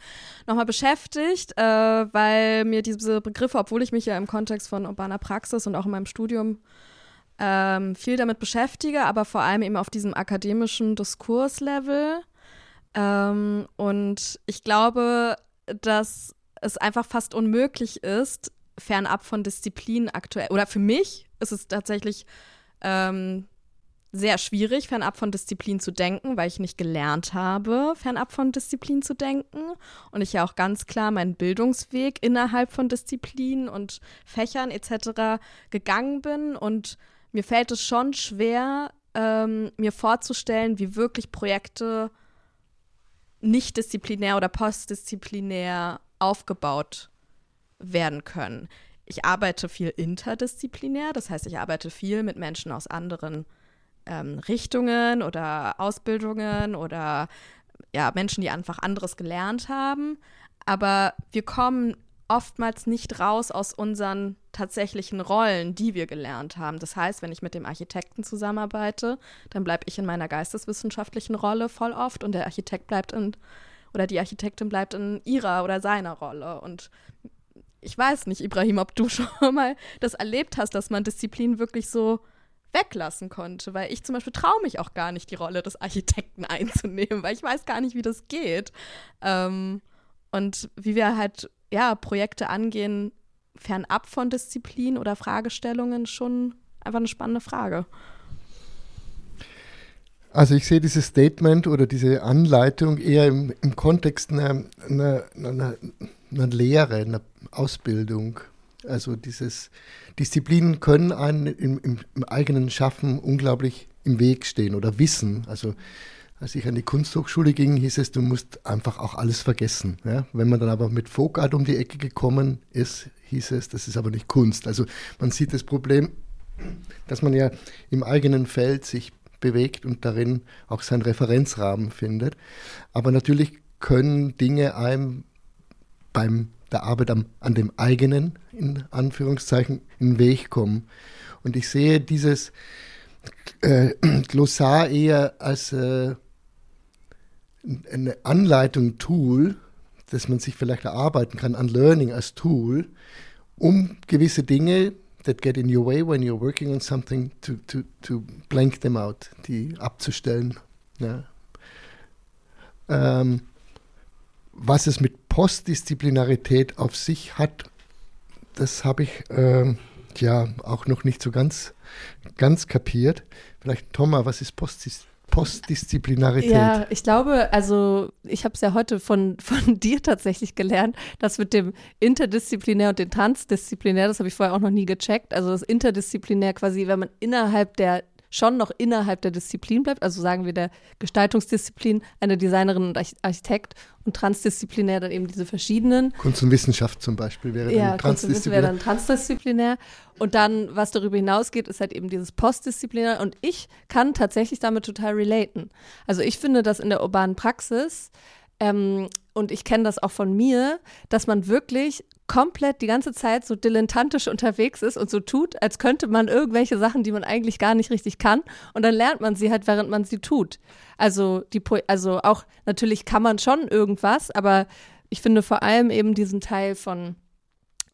nochmal beschäftigt, äh, weil mir diese Begriffe, obwohl ich mich ja im Kontext von urbaner Praxis und auch in meinem Studium ähm, viel damit beschäftige, aber vor allem eben auf diesem akademischen Diskurslevel ähm, und ich glaube, dass es einfach fast unmöglich ist, fernab von Disziplin aktuell, oder für mich ist es tatsächlich ähm, sehr schwierig, fernab von Disziplin zu denken, weil ich nicht gelernt habe, fernab von Disziplin zu denken. Und ich ja auch ganz klar meinen Bildungsweg innerhalb von Disziplinen und Fächern etc. gegangen bin. Und mir fällt es schon schwer, ähm, mir vorzustellen, wie wirklich Projekte nicht disziplinär oder postdisziplinär aufgebaut werden können. Ich arbeite viel interdisziplinär, das heißt, ich arbeite viel mit Menschen aus anderen ähm, Richtungen oder Ausbildungen oder ja, Menschen, die einfach anderes gelernt haben. Aber wir kommen oftmals nicht raus aus unseren tatsächlichen Rollen, die wir gelernt haben. Das heißt, wenn ich mit dem Architekten zusammenarbeite, dann bleibe ich in meiner geisteswissenschaftlichen Rolle voll oft und der Architekt bleibt in oder die Architektin bleibt in ihrer oder seiner Rolle. Und ich weiß nicht, Ibrahim, ob du (laughs) schon mal das erlebt hast, dass man Disziplin wirklich so weglassen konnte, weil ich zum Beispiel traue mich auch gar nicht, die Rolle des Architekten (laughs) einzunehmen, weil ich weiß gar nicht, wie das geht. Ähm, und wie wir halt ja, Projekte angehen, fernab von Disziplin oder Fragestellungen schon einfach eine spannende Frage. Also ich sehe dieses Statement oder diese Anleitung eher im, im Kontext einer, einer, einer, einer Lehre, einer Ausbildung. Also dieses Disziplinen können einen im, im, eigenen Schaffen unglaublich im Weg stehen oder wissen. Also als ich an die Kunsthochschule ging, hieß es, du musst einfach auch alles vergessen. Ja? Wenn man dann aber mit Folk um die Ecke gekommen ist, hieß es, das ist aber nicht Kunst. Also man sieht das Problem, dass man ja im eigenen Feld sich bewegt und darin auch seinen Referenzrahmen findet. Aber natürlich können Dinge einem beim der Arbeit am, an dem eigenen, in Anführungszeichen, in den Weg kommen. Und ich sehe dieses äh, Glossar eher als äh, eine Anleitung, Tool, das man sich vielleicht erarbeiten kann an Learning als Tool, um gewisse Dinge that get in your way when you're working on something to, to, to blank them out, die abzustellen. Ja. Ähm, was es mit Postdisziplinarität auf sich hat, das habe ich ähm, ja auch noch nicht so ganz, ganz kapiert. Vielleicht, Thomas, was ist Postdisziplinarität? Postdisziplinarität. Ja, ich glaube, also ich habe es ja heute von, von (laughs) dir tatsächlich gelernt, das mit dem interdisziplinär und dem transdisziplinär, das habe ich vorher auch noch nie gecheckt. Also das interdisziplinär quasi, wenn man innerhalb der schon noch innerhalb der Disziplin bleibt, also sagen wir der Gestaltungsdisziplin, eine Designerin und Architekt und transdisziplinär dann eben diese verschiedenen. Kunst und Wissenschaft zum Beispiel wäre ja, dann transdisziplinär. wäre dann transdisziplinär. Und dann, was darüber hinausgeht, ist halt eben dieses Postdisziplinär. Und ich kann tatsächlich damit total relaten. Also ich finde, dass in der urbanen Praxis ähm, und ich kenne das auch von mir, dass man wirklich komplett die ganze Zeit so dilettantisch unterwegs ist und so tut, als könnte man irgendwelche Sachen, die man eigentlich gar nicht richtig kann. Und dann lernt man sie halt, während man sie tut. Also, die, also auch, natürlich kann man schon irgendwas, aber ich finde vor allem eben diesen Teil von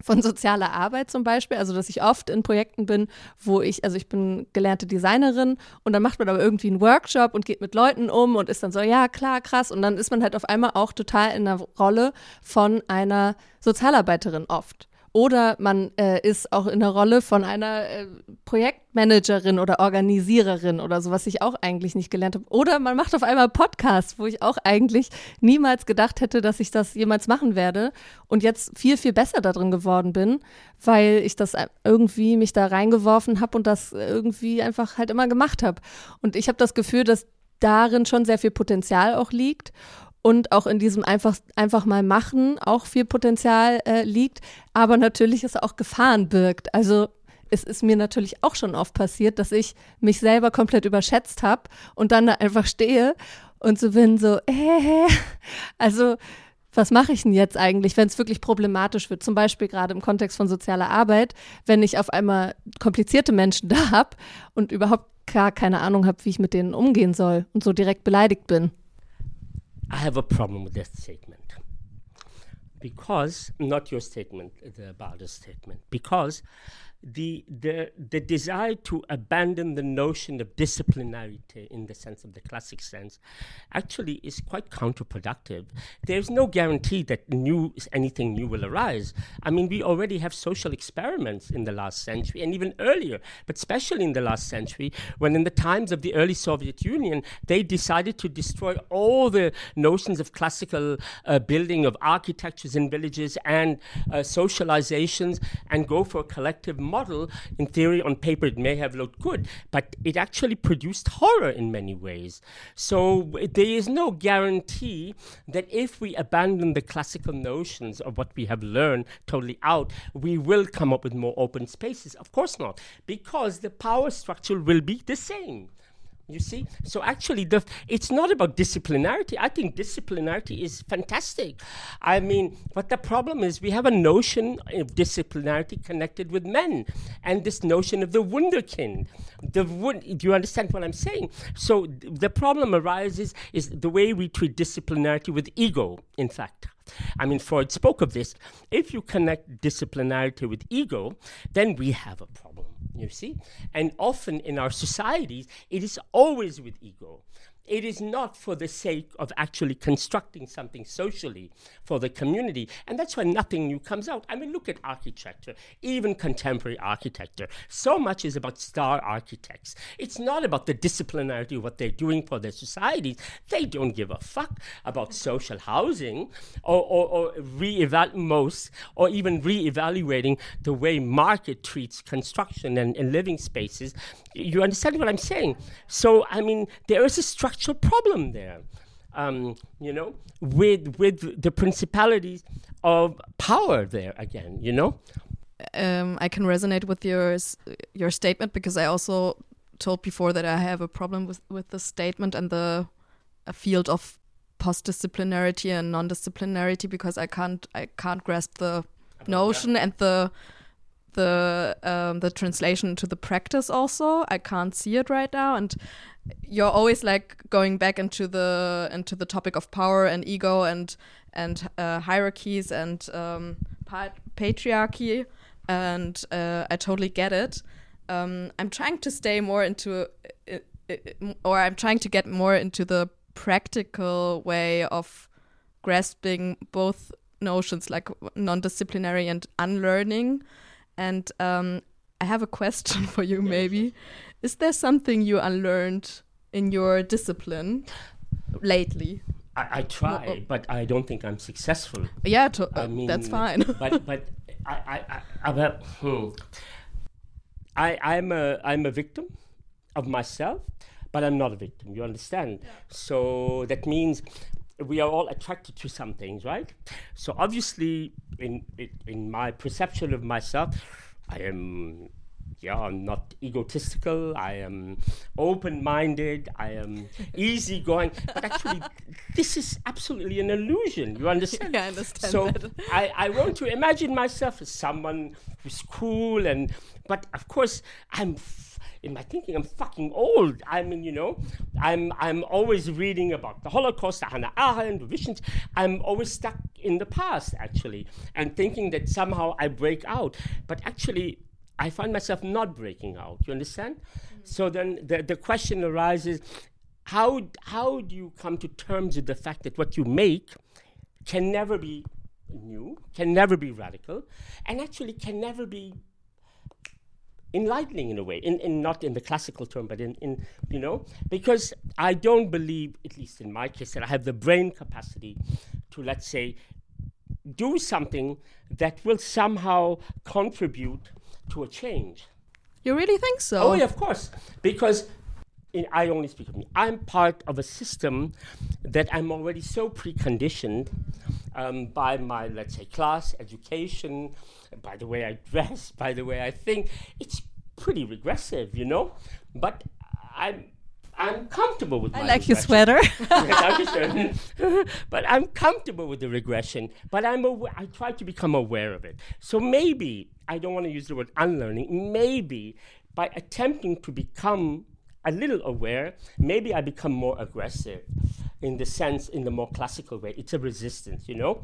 von sozialer Arbeit zum Beispiel, also dass ich oft in Projekten bin, wo ich, also ich bin gelernte Designerin und dann macht man aber irgendwie einen Workshop und geht mit Leuten um und ist dann so, ja, klar, krass. Und dann ist man halt auf einmal auch total in der Rolle von einer Sozialarbeiterin oft. Oder man äh, ist auch in der Rolle von einer äh, Projektmanagerin oder Organisiererin oder so, was ich auch eigentlich nicht gelernt habe. Oder man macht auf einmal Podcasts, wo ich auch eigentlich niemals gedacht hätte, dass ich das jemals machen werde und jetzt viel, viel besser darin geworden bin, weil ich das irgendwie mich da reingeworfen habe und das irgendwie einfach halt immer gemacht habe. Und ich habe das Gefühl, dass darin schon sehr viel Potenzial auch liegt und auch in diesem einfach, einfach mal machen auch viel Potenzial äh, liegt, aber natürlich es auch Gefahren birgt. Also es ist mir natürlich auch schon oft passiert, dass ich mich selber komplett überschätzt habe und dann da einfach stehe und so bin so, äh, also was mache ich denn jetzt eigentlich, wenn es wirklich problematisch wird? Zum Beispiel gerade im Kontext von sozialer Arbeit, wenn ich auf einmal komplizierte Menschen (laughs) da habe und überhaupt gar keine Ahnung habe, wie ich mit denen umgehen soll und so direkt beleidigt bin. I have a problem with that statement. Because, not your statement, the Balder statement, because the, the, the desire to abandon the notion of disciplinarity in the sense of the classic sense actually is quite counterproductive. There's no guarantee that new anything new will arise. I mean, we already have social experiments in the last century and even earlier, but especially in the last century, when in the times of the early Soviet Union, they decided to destroy all the notions of classical uh, building of architectures in villages and uh, socializations and go for collective model, in theory, on paper, it may have looked good, but it actually produced horror in many ways. So there is no guarantee that if we abandon the classical notions of what we have learned totally out, we will come up with more open spaces. Of course not, because the power structure will be the same. You see? So actually, the, it's not about disciplinarity. I think disciplinarity is fantastic. I mean, but the problem is we have a notion of disciplinarity connected with men and this notion of the wunderkind. The do you understand what I'm saying? So the problem arises is the way we treat disciplinarity with ego, in fact. I mean, Freud spoke of this. If you connect disciplinarity with ego, then we have a problem you see? And often in our societies, it is always with ego. It is not for the sake of actually constructing something socially for the community. And that's why nothing new comes out. I mean, look at architecture, even contemporary architecture. So much is about star architects. It's not about the disciplinarity of what they're doing for their societies. They don't give a fuck about social housing or, or, or re-eval- most, or even re-evaluating the way market treats construction and, and living spaces. You understand what I'm saying? So, I mean, there is a structure structural problem there. Um, you know, with with the principalities of power there again. You know. Um, I can resonate with your your statement because I also told before that I have a problem with with the statement and the field of post-disciplinarity and non-disciplinarity because I can't I can't grasp the notion and the the um, the translation to the practice also i can't see it right now and you're always like going back into the into the topic of power and ego and and uh, hierarchies and um, pa- patriarchy, and uh, I totally get it. Um, I'm trying to stay more into, uh, uh, or I'm trying to get more into the practical way of grasping both notions, like non-disciplinary and unlearning. And um, I have a question (laughs) for you, maybe. Is there something you unlearned in your discipline lately? I, I try, but I don't think I'm successful. Yeah, to, I uh, mean, that's fine. (laughs) but but I I I, I, hmm. I I'm a I'm a victim of myself, but I'm not a victim. You understand? So that means we are all attracted to some things, right? So obviously, in in, my perception of myself, I am yeah, I'm not egotistical. I am open-minded. I am (laughs) easygoing. But actually, this is absolutely an illusion. You understand? Yeah, (laughs) I understand So that. I, I want to imagine myself as someone who's cool and, but of course, I'm. In my thinking, I'm fucking old. I mean, you know, I'm I'm always reading about the Holocaust, the Hannah Arendt, visions. I'm always stuck in the past, actually, and thinking that somehow I break out. But actually, I find myself not breaking out. You understand? Mm-hmm. So then the, the question arises how, how do you come to terms with the fact that what you make can never be new, can never be radical, and actually can never be enlightening in a way, in, in not in the classical term, but in, in you know, because I don't believe, at least in my case, that I have the brain capacity to let's say do something that will somehow contribute to a change. You really think so? Oh, yeah, of course. Because in, I only speak of me. I'm part of a system that I'm already so preconditioned um, by my, let's say, class, education, by the way I dress, (laughs) by the way I think. It's pretty regressive, you know? But I'm. I'm comfortable with I (laughs) like your sweater. (laughs) But I'm comfortable with the regression. But I'm awa- I try to become aware of it. So maybe I don't want to use the word unlearning. Maybe by attempting to become a little aware, maybe I become more aggressive in the sense, in the more classical way. It's a resistance, you know?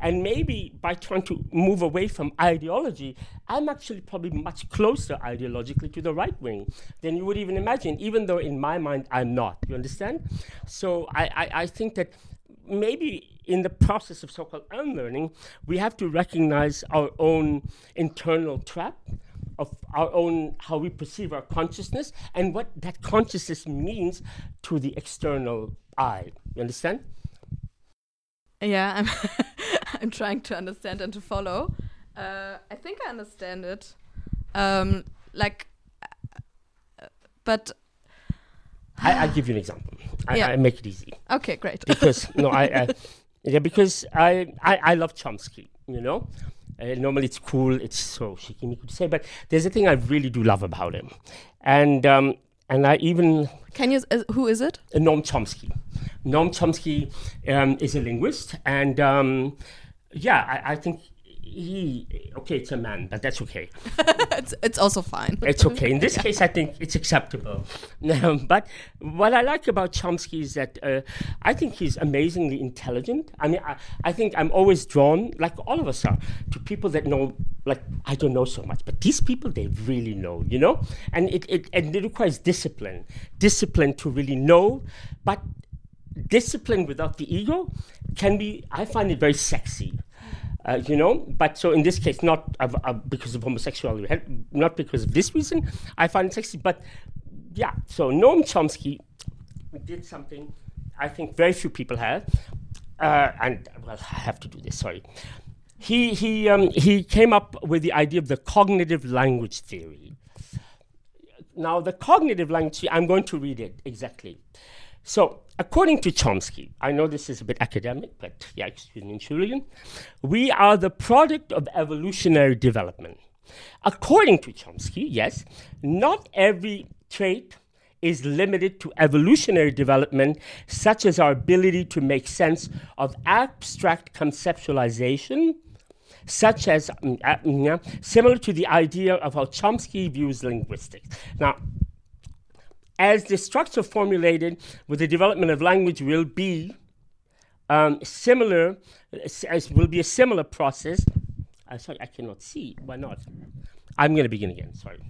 And maybe by trying to move away from ideology, I'm actually probably much closer ideologically to the right wing than you would even imagine, even though in my mind I'm not. You understand? So I, I, I think that maybe in the process of so-called unlearning, we have to recognize our own internal trap of our own how we perceive our consciousness and what that consciousness means to the external eye. You understand? Yeah, I'm (laughs) I'm trying to understand and to follow. Uh, I think I understand it. Um, like, uh, but I, give you an example. I, Yeah. I make it easy okay, great. because no, I, I (laughs) yeah because I, I I love Chomsky. You know, uh, normally it's cool, it's so shikimiku to say, but there's a thing I really do love about him, and um, and I even Can you? Uh, who is it? uh, Noam Chomsky. Noam Chomsky um, is a linguist, and um, yeah, I, I think he. Okay, it's a man, but that's okay. (laughs) it's it's also fine. It's okay. In this (laughs) case, I think it's acceptable. (laughs) But what I like about Chomsky is that uh, I think he's amazingly intelligent. I mean, I, I think I'm always drawn, like all of us are, to people that know, like, I don't know so much, but these people, they really know, you know? And it, it, and it requires discipline discipline to really know, but discipline without the ego can be, I find it very sexy. Uh, you know, but so in this case, not of, of, because of homosexuality, not because of this reason, I find it sexy, but yeah. So Noam Chomsky did something I think very few people have, uh, and well, I have to do this. Sorry. He he um, he came up with the idea of the cognitive language theory. Now, the cognitive language, I'm going to read it exactly. So, according to Chomsky, I know this is a bit academic, but yeah, excuse me, Julian, we are the product of evolutionary development. According to Chomsky, yes, not every trait is limited to evolutionary development, such as our ability to make sense of abstract conceptualization, such as mm, uh, mm, similar to the idea of how Chomsky views linguistics. Now, as the structure formulated with the development of language will be um, similar, as will be a similar process. Uh, sorry, I cannot see. Why not? I'm going to begin again. Sorry.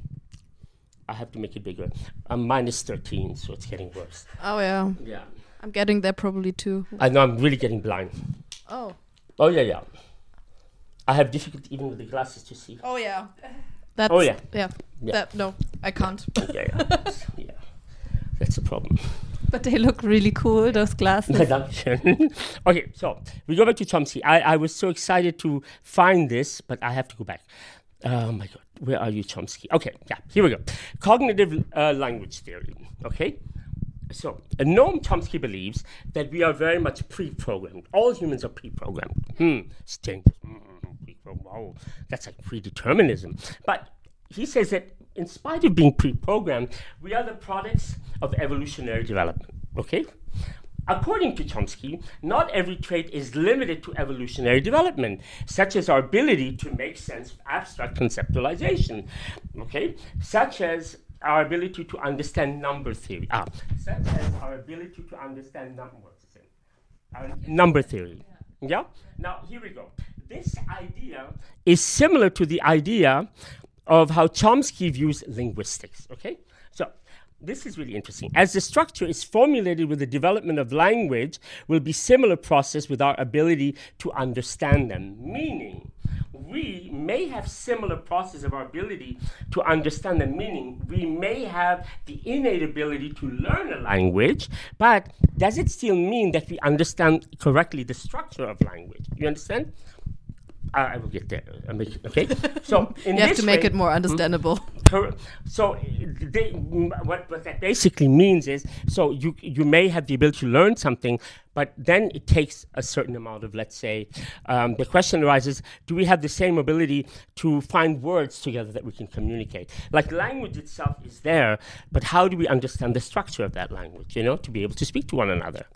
I have to make it bigger. I'm minus 13, so it's getting worse. Oh yeah, Yeah. I'm getting there probably too. I know I'm really getting blind. Oh. Oh, yeah, yeah. I have difficulty even with the glasses to see. Oh yeah. That's, Oh, yeah. Yeah. Yeah. That no, I can't. Yeah, yeah. (laughs) yeah. That's a problem. But they look really cool, those glasses. (laughs) Okay, so we go back to Chomsky. I, I was so excited to find this, but I have to go back. Oh my God, where are you, Chomsky? Okay, yeah, here we go. Cognitive uh, language theory. Okay, so uh, Noam Chomsky believes that we are very much pre-programmed. All humans are pre-programmed. Hmm, stink. Mm, pre-programmed. Wow, that's like predeterminism. But he says that in spite of being pre-programmed, we are the products of evolutionary development. Okay. According to Chomsky, not every trait is limited to evolutionary development, such as our ability to make sense of abstract conceptualization, okay? Such as our ability to understand number theory, ah, such as our ability to understand number, uh, number theory. Yeah? Now, here we go. This idea is similar to the idea of how Chomsky views linguistics, okay? So, this is really interesting. As the structure is formulated with the development of language, will be similar process with our ability to understand them. Meaning, we may have similar process of our ability to understand the meaning. We may have the innate ability to learn a language, but does it still mean that we understand correctly the structure of language? You understand? Uh, I will get there. Okay. So (laughs) in You have this to make way- it more understandable. So, uh, they, what, what that basically means is, so you you may have the ability to learn something, but then it takes a certain amount of, let's say, um, the question arises: Do we have the same ability to find words together that we can communicate? Like language itself is there, but how do we understand the structure of that language? You know, to be able to speak to one another.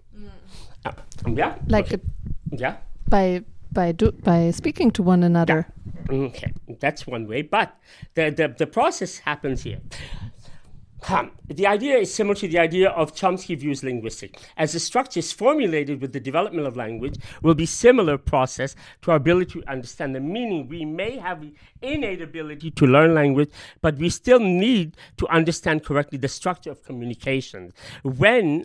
Uh, yeah. Like Okay. yeah. by by do, by speaking to one another. Okay, that's one way, but the, the, the process happens here. Um, the idea is similar to the idea of Chomsky views linguistic. As the structure is formulated with the development of language, will be similar process to our ability to understand the meaning. We may have innate ability to learn language, but we still need to understand correctly the structure of communication. When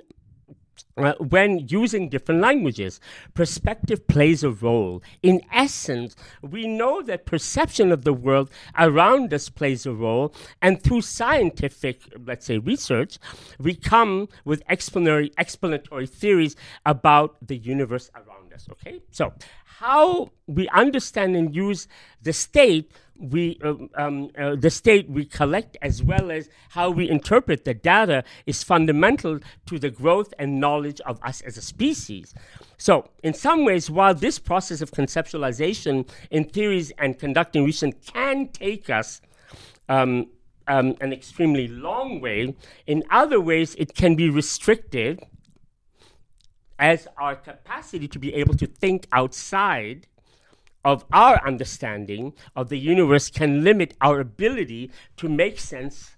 uh, when using different languages. Perspective plays a role. In essence, we know that perception of the world around us plays a role, and through scientific, let's say, research, we come with explanatory, explanatory theories about the universe around us. Okay? So, how we understand and use the state we um, um, uh, the state we collect as well as how we interpret the data is fundamental to the growth and knowledge of us as a species. So in some ways while this process of conceptualization in theories and conducting research can take us um, um, an extremely long way in other ways it can be restricted as our capacity to be able to think outside of our understanding of the universe can limit our ability to make sense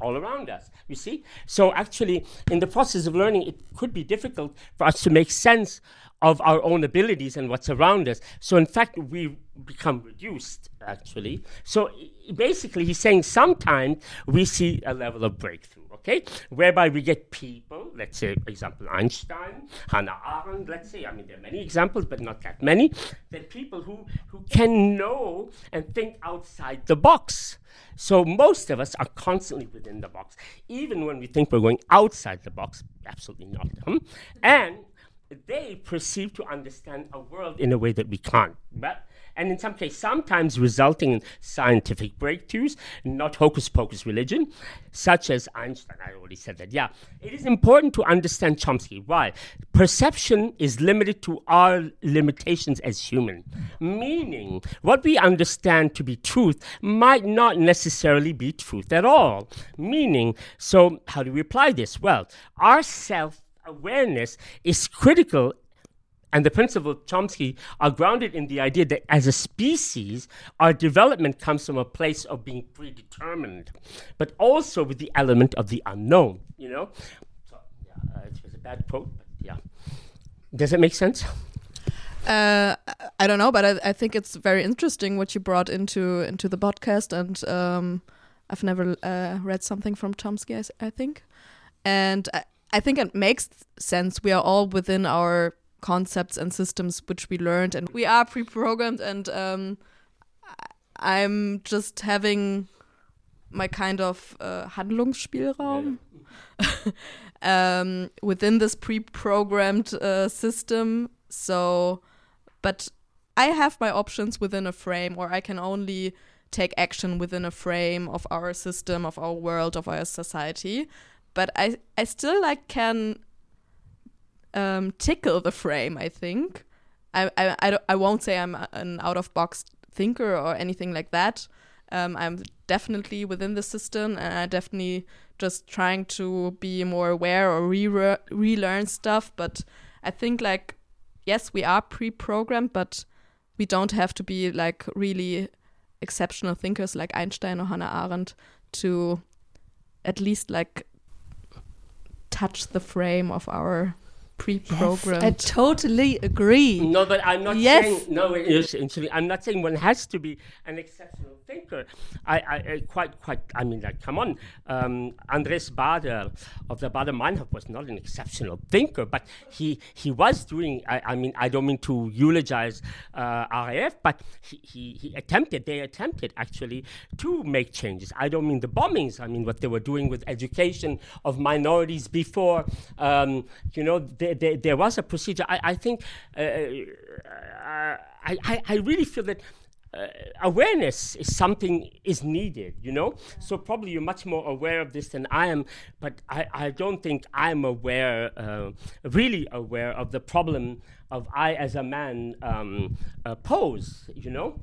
all around us. You see? So, actually, in the process of learning, it could be difficult for us to make sense of our own abilities and what's around us. So, in fact, we become reduced, actually. So, basically, he's saying sometimes we see a level of breakthrough. Okay, whereby we get people, let's say, for example, Einstein, Hannah Arendt, let's say, I mean, there are many examples, but not that many, that people who, who can know and think outside the box. So most of us are constantly within the box, even when we think we're going outside the box, absolutely not. hmm? And they perceive to understand a world in a way that we can't. But and in some cases, sometimes resulting in scientific breakthroughs, not hocus pocus religion, such as Einstein. I already said that. Yeah, it is important to understand Chomsky. Why? Perception is limited to our limitations as human, meaning what we understand to be truth might not necessarily be truth at all. Meaning, so how do we apply this? Well, our self awareness is critical and the principle of Chomsky are grounded in the idea that as a species, our development comes from a place of being predetermined, but also with the element of the unknown, you know? So, yeah, uh, it was a bad quote, but yeah. Does it make sense? Uh, I don't know, but I, I think it's very interesting what you brought into into the podcast, and um, I've never uh, read something from Chomsky. I think, and I, I think it makes sense. We are all within our concepts and systems which we learned, and we are pre-programmed. And um, I'm just having my kind of uh, Handlungsspielraum (laughs) um, within this pre-programmed uh, system. So, but I have my options within a frame, or I can only take action within a frame of our system, of our world, of our society. But I, I still like can um, tickle the frame. I think I, I, I, I won't say I'm an out of box thinker or anything like that. Um, I'm definitely within the system, and I definitely just trying to be more aware or re- relearn stuff. But I think like yes, we are pre-programmed, but we don't have to be like really exceptional thinkers like Einstein or Hannah Arendt to at least like touch the frame of our pre-programmed. I totally agree. No, but I'm not Yes. saying no. it is actually, I'm not saying one has to be an exceptional thinker. I, I, I quite, quite. I mean, like, come on. Um, Andres Baader of the Baader Meinhof was not an exceptional thinker, but he he was doing. I, I mean, I don't mean to eulogize uh, RAF, but he, he he attempted. They attempted actually to make changes. I don't mean the bombings. I mean what they were doing with education of minorities before. Um, you know, there, there, was a procedure. I, I think. Uh, uh, I, I, I really feel that uh, awareness is something is needed you know so probably you're much more aware of this than i am but i, I don't think i'm aware uh, really aware of the problem of i as a man um, uh, pose you know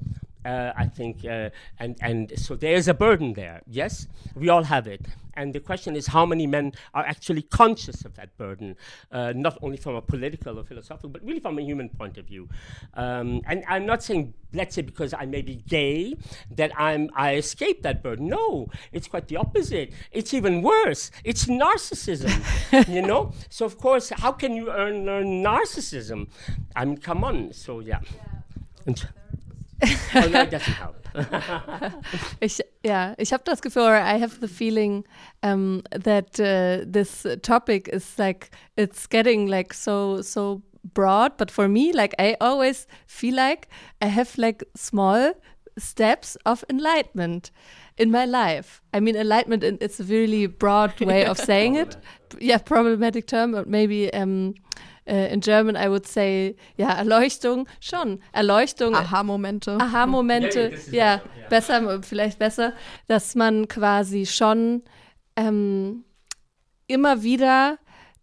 uh, I think, uh, and and so there is a burden there. Yes, we all have it, and the question is how many men are actually conscious of that burden, uh, not only from a political or philosophical, but really from a human point of view. Um, and I'm not saying, let's say, because I may be gay, that I'm I escape that burden. No, it's quite the opposite. It's even worse. It's narcissism. (laughs) you know. So of course, how can you earn, learn narcissism? I mean, come on. So yeah. And- oh, it doesn't help. (laughs) Ich, ja, ich habe das Gefühl, or I have the feeling um, that uh, this topic is like it's getting like so so broad. But for me, like I always feel like I have like small steps of enlightenment in my life. I mean, enlightenment. It's a really broad way of (laughs) saying it. Yeah, problematic term, but maybe. Um, uh, in German, I would say, ja, Erleuchtung, schon. Erleuchtung, Aha-Momente. Aha-Momente, Ja, ja, ja. besser, vielleicht besser, dass man quasi schon ähm, immer wieder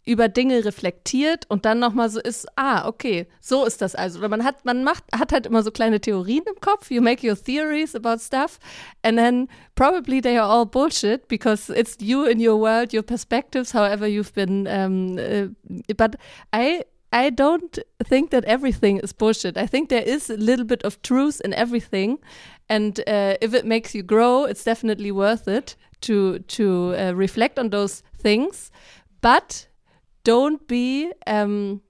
über Dinge reflektiert und dann nochmal so ist, ah, okay, so ist das also. Oder man hat, man macht, hat halt immer so kleine Theorien im Kopf, you make your theories about stuff and then probably they are all bullshit because it's you in your world, your perspectives, however you've been, um, uh, but I, I don't think that everything is bullshit. I think there is a little bit of truth in everything, and uh, if it makes you grow, it's definitely worth it to to uh, reflect on those things. But don't be um,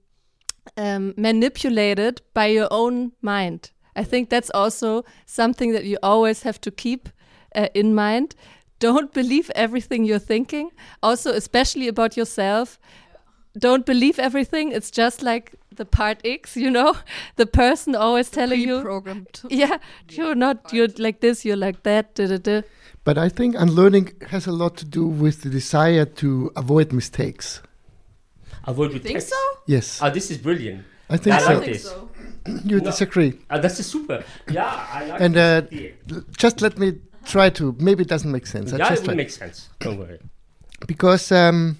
um, manipulated by your own mind. I think that's also something that you always have to keep uh, in mind. Don't believe everything you're thinking. Also, especially about yourself don't believe everything. It's just like the part X, you know, (laughs) the person always telling you, Pre-programmed. (laughs) yeah, you're not, you're like this, you're like that, da, da, da. But I think unlearning has a lot to do with the desire to avoid mistakes. Avoid with Think text. so? Yes, Oh, this is brilliant. I think I so. like this. You No. disagree. Uh, that's super. Yeah, I like it. And uh, just let me try to. Maybe it doesn't make sense. I Yeah, it just would try. make sense. Don't worry. because um,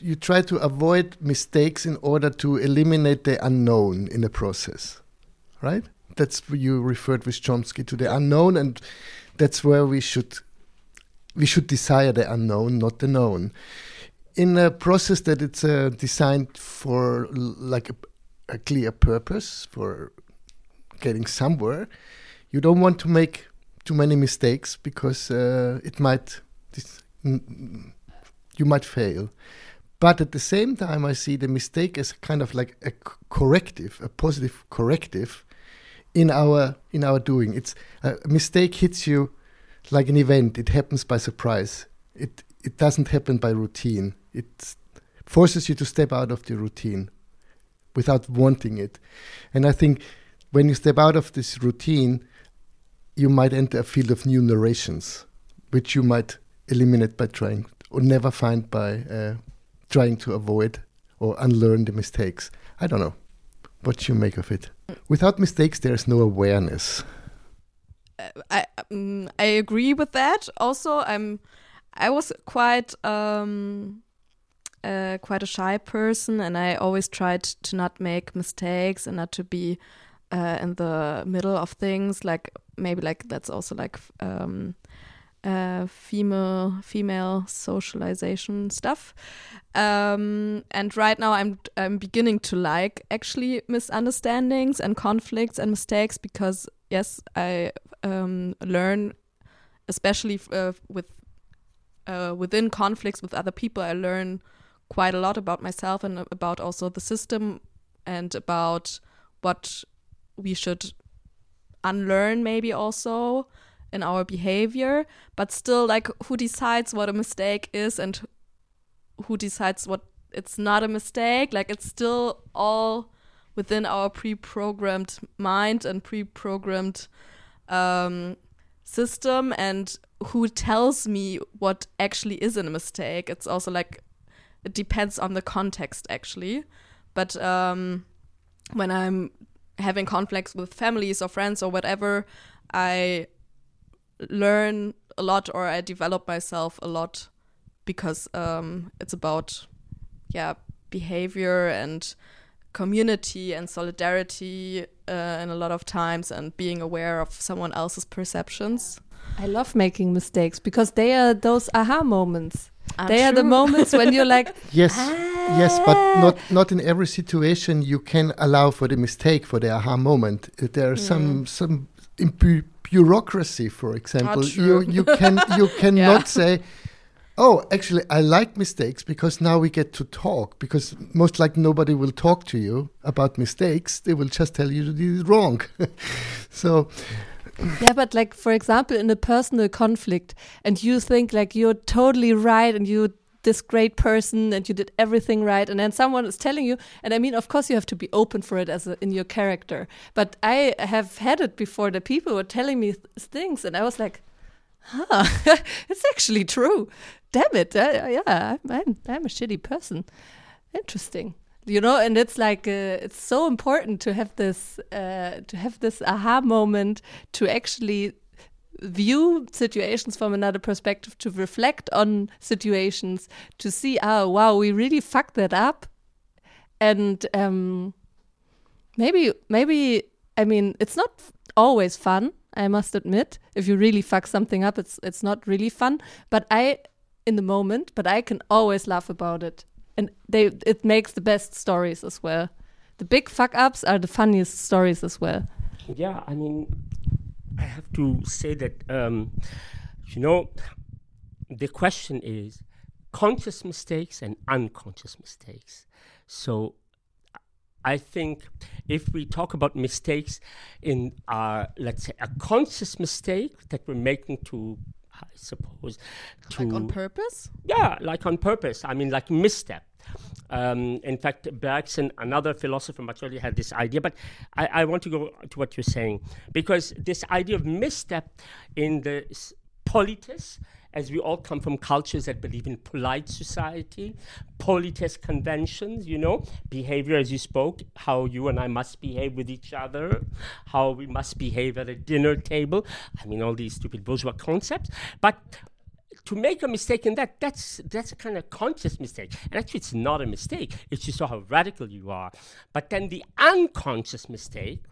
you try to avoid mistakes in order to eliminate the unknown in the process, right? That's where you referred with Chomsky to the unknown, and that's where we should we should desire the unknown, not the known. In a process that it's uh, designed for like a, a clear purpose for getting somewhere, you don't want to make too many mistakes because uh, it might you might fail. But at the same time, I see the mistake as kind of like a corrective, a positive corrective in our in our doing. It's a mistake hits you like an event. It happens by surprise. It it doesn't happen by routine. It forces you to step out of the routine without wanting it. And I think when you step out of this routine, you might enter a field of new narrations, which you might eliminate by trying or never find by uh, trying to avoid or unlearn the mistakes. I don't know what you make of it. Without mistakes, there's no awareness. I um, I agree with that. Also, I'm I was quite um uh, quite a shy person, and I always tried to not make mistakes and not to be uh, in the middle of things. Like maybe like that's also like um, uh, female female socialization stuff. Um, and right now, I'm I'm beginning to like actually misunderstandings and conflicts and mistakes because yes, I um, learn, especially uh, with uh, within conflicts with other people, I learn quite a lot about myself and about also the system and about what we should unlearn maybe also in our behavior. But still like who decides what a mistake is and who decides what it's not a mistake. Like it's still all within our pre-programmed mind and pre-programmed um, system. And who tells me what actually is a mistake? It's also like it depends on the context actually but um, when i'm having conflicts with families or friends or whatever i learn a lot or i develop myself a lot because um, it's about yeah behavior and community and solidarity uh, and a lot of times and being aware of someone else's perceptions I love making mistakes because they are those aha moments. I'm they are the moments when you're like, (laughs) Yes, yes, but not not in every situation you can allow for the mistake for the aha moment. Uh, There are some some bu- bureaucracy, for example. You you can you (laughs) cannot say. Oh, actually, I like mistakes because now we get to talk. Because most likely nobody will talk to you about mistakes; they will just tell you you did it wrong. (laughs) so, yeah, but like for example, in a personal conflict, and you think like you're totally right, and you're this great person, and you did everything right, and then someone is telling you, and I mean, of course, you have to be open for it as a, in your character. But I have had it before. The people were telling me th- things, and I was like, huh, (laughs) it's actually true. Damn it, uh, yeah, I'm, I'm I'm a shitty person. Interesting you know and it's like uh, it's so important to have this uh, to have this aha moment to actually view situations from another perspective to reflect on situations to see oh wow we really fucked that up. And um maybe maybe i mean it's not always fun i must admit. If you really fuck something up it's it's not really fun. But i in the moment but i can always laugh about it and they it makes the best stories as well the big fuck ups are the funniest stories as well Yeah, I mean, I have to say that, um, you know, the question is conscious mistakes and unconscious mistakes. So I think if we talk about mistakes in our, let's say, a conscious mistake that we're making to, I suppose, to like on purpose yeah, like on purpose. I mean, like misstep. Um, in fact, Bergson, another philosopher much earlier, had this idea. But I, I want to go to what you're saying because this idea of misstep in the s- politis, as we all come from cultures that believe in polite society, politis conventions, you know, behavior as you spoke, how you and I must behave with each other, how we must behave at a dinner table. I mean, all these stupid bourgeois concepts. But to make a mistake in that, that's that's a kind of conscious mistake. And actually, it's not a mistake. It's just how radical you are. But then the unconscious mistake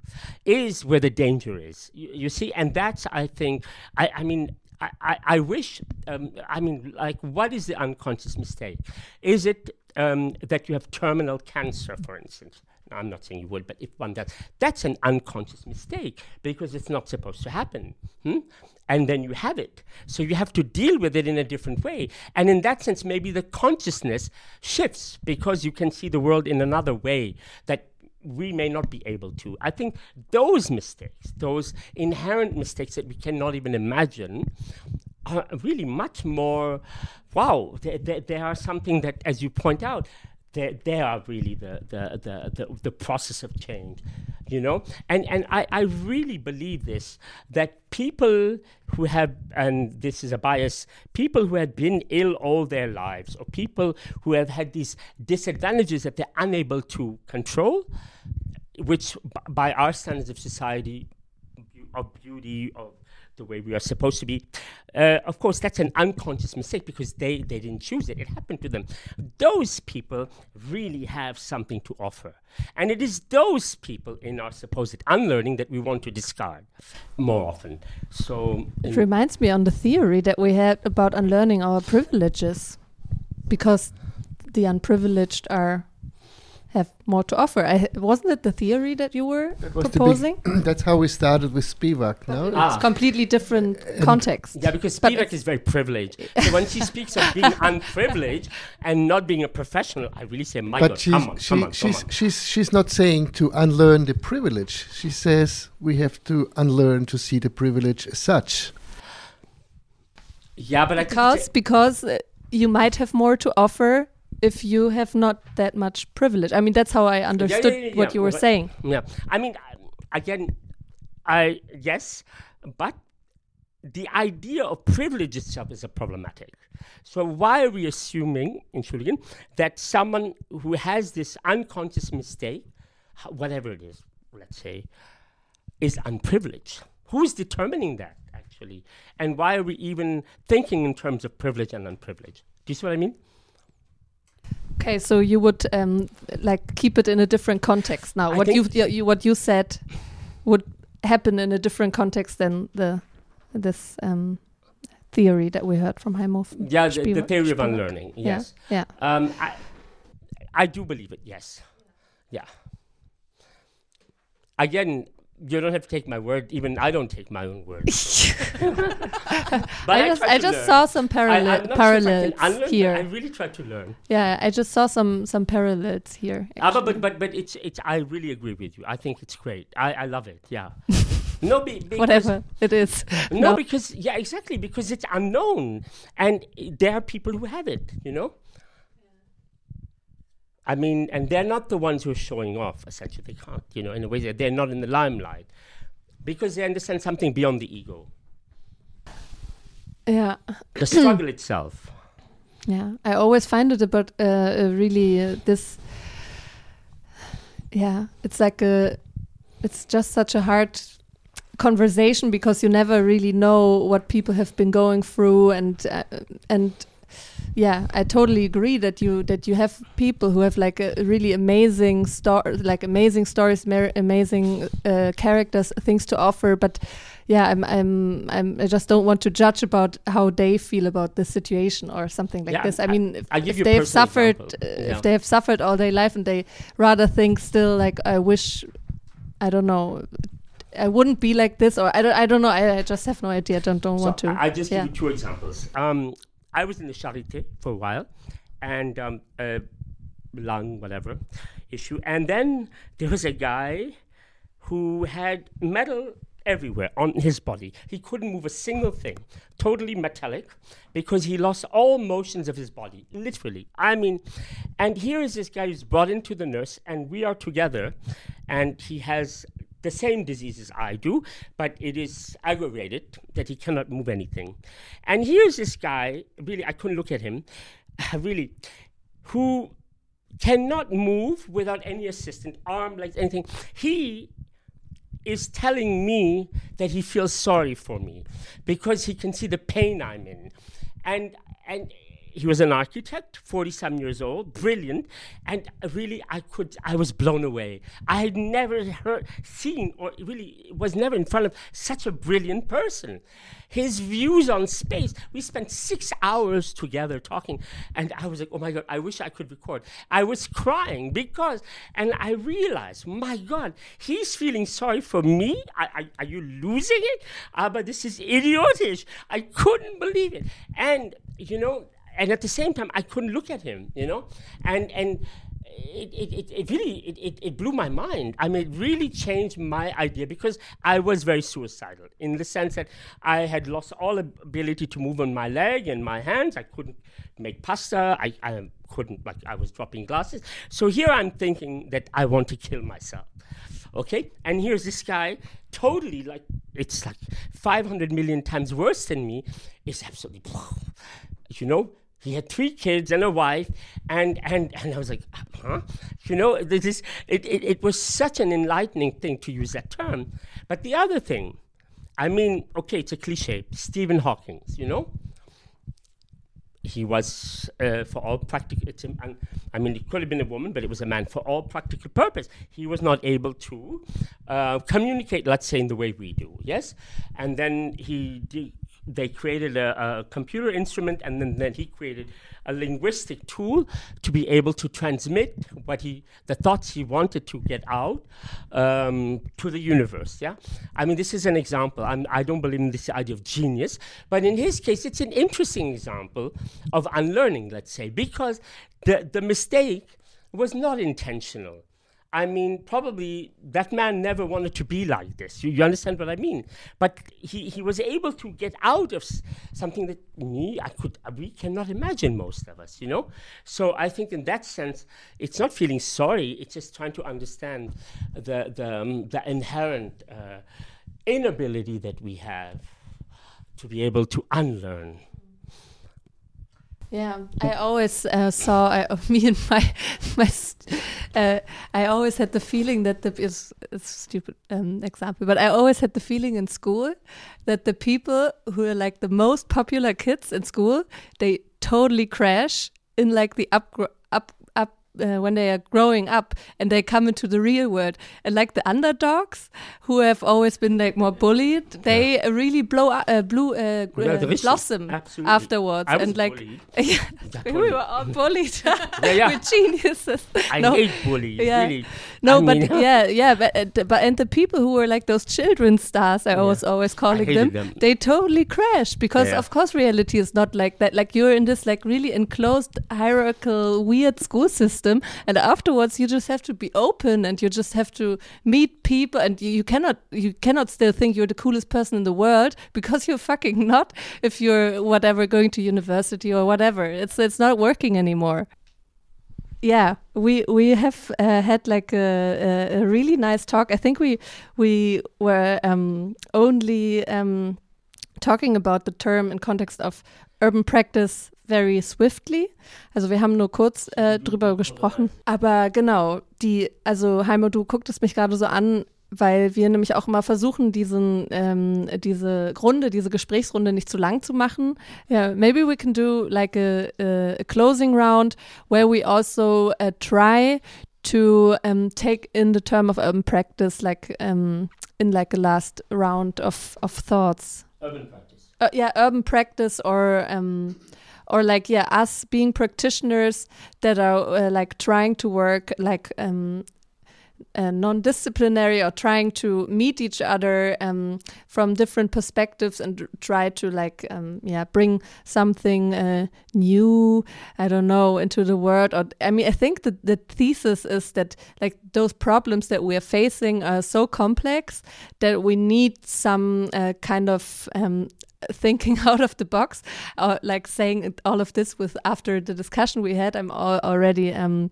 is where the danger is. You, you see, and that's I think. I, I mean. I, I, I wish, um, I mean, like, what is the unconscious mistake? Is it um, that you have terminal cancer, for instance? I'm not saying you would, but if one does, that's an unconscious mistake because it's not supposed to happen. Hmm? And then you have it. So you have to deal with it in a different way. And in that sense, maybe the consciousness shifts because you can see the world in another way that we may not be able to. I think those mistakes, those inherent mistakes that we cannot even imagine, are really much more wow, they, they, they are something that, as you point out, they, they are really the, the, the, the, the process of change, you know? And, and I, I really believe this that people who have, and this is a bias, people who have been ill all their lives, or people who have had these disadvantages that they're unable to control, which by our standards of society, of beauty, of the way we are supposed to be. Uh, of course, that's an unconscious mistake because they, they didn't choose it. It happened to them. Those people really have something to offer. And it is those people in our supposed unlearning that we want to discard more often. So, It reminds me on the theory that we had about unlearning our privileges because the unprivileged are have more to offer. I, wasn't it the theory that you were That was the proposing? (clears throat) That's how we started with Spivak. No, Ah. It's completely different context. Yeah, because But Spivak is very privileged. So when she speaks of being (laughs) unprivileged and not being a professional, I really say, my but God, she's come on, she, come on, come on. she's she's not saying to unlearn the privilege. She says we have to unlearn to see the privilege as such. Yeah, but because it's- because uh, you might have more to offer if you have not that much privilege. I mean, that's how I understood yeah, what yeah, you were but- saying. Yeah, I mean, uh, again, I yes, but the idea of privilege itself is a problematic. So why are we assuming, in Entschuldigen, that someone who has this unconscious mistake, whatever it is, let's say, is unprivileged? Who is determining that actually? And why are we even thinking in terms of privilege and unprivilege? Do you see what I mean? Okay, so you would um, like keep it in a different context now. I what you, you what you said would happen in a different context than the this um, theory that we heard from Heimhoff. Yeah, the, the theory of unlearning. Yeah, Yes. Yeah. Um, I, I do believe it. Yes. Yeah. Again, you don't have to take my word. Even I don't take my own word. (laughs) but I just I just learn. saw some parallel not parallels sure I unlearn, here. I really try to learn. yeah, I just saw some some parallels here. Ah, but, but but but it's it's. I really agree with you. I think it's great. I, I love it. Yeah. (laughs) no, be, because, Whatever it is. No, because yeah, exactly because it's unknown, and there are people who have it. You know. I mean, and they're not the ones who are showing off. Essentially, they can't. You know, in a way, that they're not in the limelight because they understand something beyond the ego, yeah. the struggle itself. (clears throat) Yeah, I always find it about uh, uh, really uh, this. Yeah, it's like a, it's just such a hard conversation because you never really know what people have been going through, and uh, and yeah, I totally agree that you that you have people who have like a really amazing story, like amazing stories, mer- amazing uh, characters, things to offer, but yeah, I'm, I'm, I'm, I just don't want to judge about how they feel about this situation or something like Yeah, this. I I- mean, if, I if they have suffered, uh, Yeah. if they have suffered all their life and they rather think still like, I wish, I don't know, I wouldn't be like this, or I don't, I don't know. I, I just have no idea. I don't, don't So want to. I I just yeah. give you two examples. Um, I was in the Charité for a while, and um, a lung whatever issue, and then there was a guy who had metal everywhere on his body. He couldn't move a single thing, totally metallic, because he lost all motions of his body, literally. I mean, and here is this guy who's brought into the nurse, and we are together, and he has the same disease as I do, but it is aggravated that he cannot move anything. And here's this guy, really, I couldn't look at him, (sighs) really, who cannot move without any assistant, arm, legs, anything. He is telling me that he feels sorry for me because he can see the pain I'm in. And and he was an architect, 47 years old, brilliant, and really I could I was blown away. I had never heard seen or really was never in front of such a brilliant person. His views on space. We spent six hours together talking, and I was like, oh my god, I wish I could record. I was crying because, and I realized, my god, he's feeling sorry for me. I, I, are you losing it? Uh, but this is idiotish. I couldn't believe it, and you know and at the same time, I couldn't look at him, you know, and and it, it, it, really it, it, it blew my mind. I mean, it really changed my idea because I was very suicidal in the sense that I had lost all ability to move on my leg and my hands. I couldn't make pasta. I, I couldn't like I was dropping glasses. So here I'm thinking that I want to kill myself. Okay, and here's this guy, totally like it's like 500 million times worse than me. It's absolutely, you know, he had three kids and a wife, and and and I was like, huh? You know, this is it, it, it was such an enlightening thing to use that term. But the other thing, I mean, okay, it's a cliche. Stephen Hawking, you know, he was uh, for all practical. I mean, it could have been a woman, but it was a man for all practical purpose. He was not able to uh, communicate, let's say, in the way we do. Yes, and then he they created a, a, computer instrument and then, then he created a linguistic tool to be able to transmit what he the thoughts he wanted to get out um, to the universe yeah? I mean this is an example. I'm, i do not believe in this idea of genius but in his case it's an interesting example of unlearning let's say because the, the mistake was not intentional I mean, probably that man never wanted to be like this. You, you understand what I mean? But he, he was able to get out of something that me, I could, uh, we cannot imagine most of us, you know? So I think in that sense, it's not feeling sorry, it's just trying to understand the, the, um, the inherent uh, inability that we have to be able to unlearn. Yeah, I always uh, saw I, (laughs) me and my my. Uh, I always had the feeling that the is a stupid um, example, but I always had the feeling in school that the people who are like the most popular kids in school, they totally crash in like the up uh, when they are growing up and they come into the real world. And like the underdogs who have always been like more bullied they yeah. really blow uh, blue uh, uh blossom Absolutely. afterwards and like (laughs) yeah, we were all bullied (laughs) yeah, (laughs) we're geniuses. I no, hate bullies yeah. really. No I but mean, yeah yeah but, uh, but and the people who were like those children stars I was always calling them, them, they totally crash because of course reality is not like that. Like you're in this like really enclosed hierarchical weird school system system and afterwards you just have to be open and you just have to meet people and you, you cannot you cannot still think you're the coolest person in the world (laughs) because you're fucking not if you're whatever going to university or whatever. It's it's not working anymore. Yeah we we have uh, had like a, a, really nice talk. I think we we were um, only um, talking about the term in context of urban practice very swiftly. Also wir haben nur kurz äh, drüber gesprochen. Aber genau, die, also Heimo, du gucktest mich gerade so an, weil wir nämlich auch immer versuchen, diesen, ähm, diese Runde, diese Gesprächsrunde nicht zu lang zu machen. Yeah, maybe we can do like a, a closing round where we also uh, try to um, take in the term of urban practice, like um, in like a last round of, of thoughts. Urban practice. Uh, yeah, urban practice or um, or like yeah us being practitioners that are uh, like trying to work like um, uh, non-disciplinary or trying to meet each other um, from different perspectives and try to like um, yeah bring something uh, new i don't know into the world. Or i mean i think that the thesis is that like those problems that we are facing are so complex that we need some uh, kind of um, thinking (laughs) out of the box or like saying all of this with after the discussion we had i'm already um,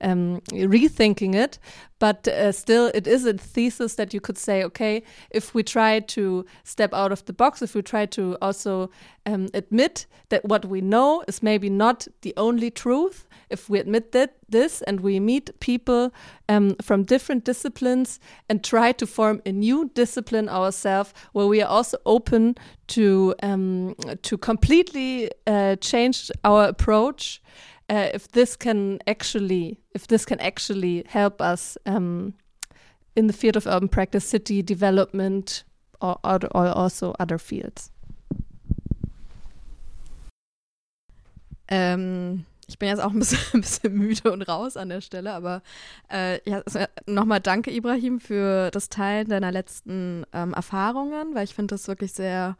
um, rethinking it but uh, still it is a thesis that you could say okay if we try to step out of the box if we try to also um, admit that what we know is maybe not the only truth if we admit that this and we meet people um, from different disciplines and try to form a new discipline ourselves where we are also open to um, to completely uh, change our approach uh, if this can actually if this can actually help us um, in the field of urban practice, city development, or, or, or also other fields. Ähm, ich bin jetzt auch ein bisschen, (laughs) ein bisschen, müde und raus an der Stelle, aber äh, ja, also nochmal danke, Ibrahim, für das Teilen deiner letzten ähm, Erfahrungen, weil ich finde das wirklich sehr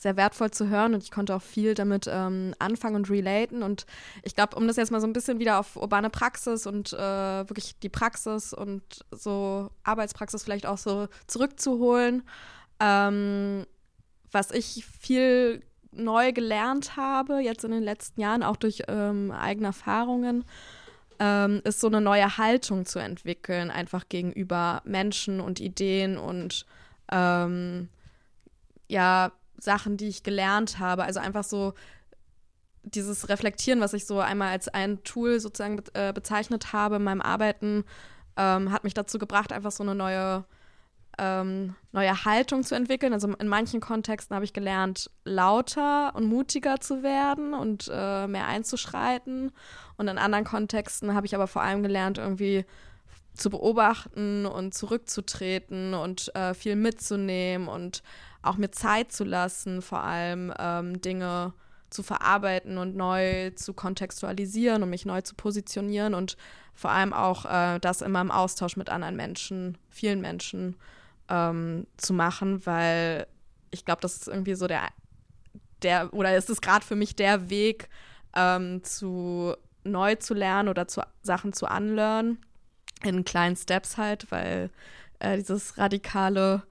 sehr wertvoll zu hören und ich konnte auch viel damit ähm, anfangen und relaten. Und ich glaube, um das jetzt mal so ein bisschen wieder auf urbane Praxis und äh, wirklich die Praxis und so Arbeitspraxis vielleicht auch so zurückzuholen, ähm, was ich viel neu gelernt habe, jetzt in den letzten Jahren, auch durch ähm, eigene Erfahrungen, ähm, ist so eine neue Haltung zu entwickeln, einfach gegenüber Menschen und Ideen und ähm, ja, Sachen, die ich gelernt habe. Also einfach so dieses Reflektieren, was ich so einmal als ein Tool sozusagen be äh, bezeichnet habe in meinem Arbeiten, ähm, hat mich dazu gebracht, einfach so eine neue, ähm, neue Haltung zu entwickeln. Also in manchen Kontexten habe ich gelernt, lauter und mutiger zu werden und äh, mehr einzuschreiten. Und in anderen Kontexten habe ich aber vor allem gelernt, irgendwie zu beobachten und zurückzutreten und äh, viel mitzunehmen und auch mir Zeit zu lassen, vor allem ähm, Dinge zu verarbeiten und neu zu kontextualisieren und mich neu zu positionieren und vor allem auch äh, das immer im Austausch mit anderen Menschen, vielen Menschen ähm, zu machen, weil ich glaube, das ist irgendwie so der, der oder ist es gerade für mich der Weg, ähm, zu neu zu lernen oder zu Sachen zu anlernen, in kleinen Steps halt, weil äh, dieses radikale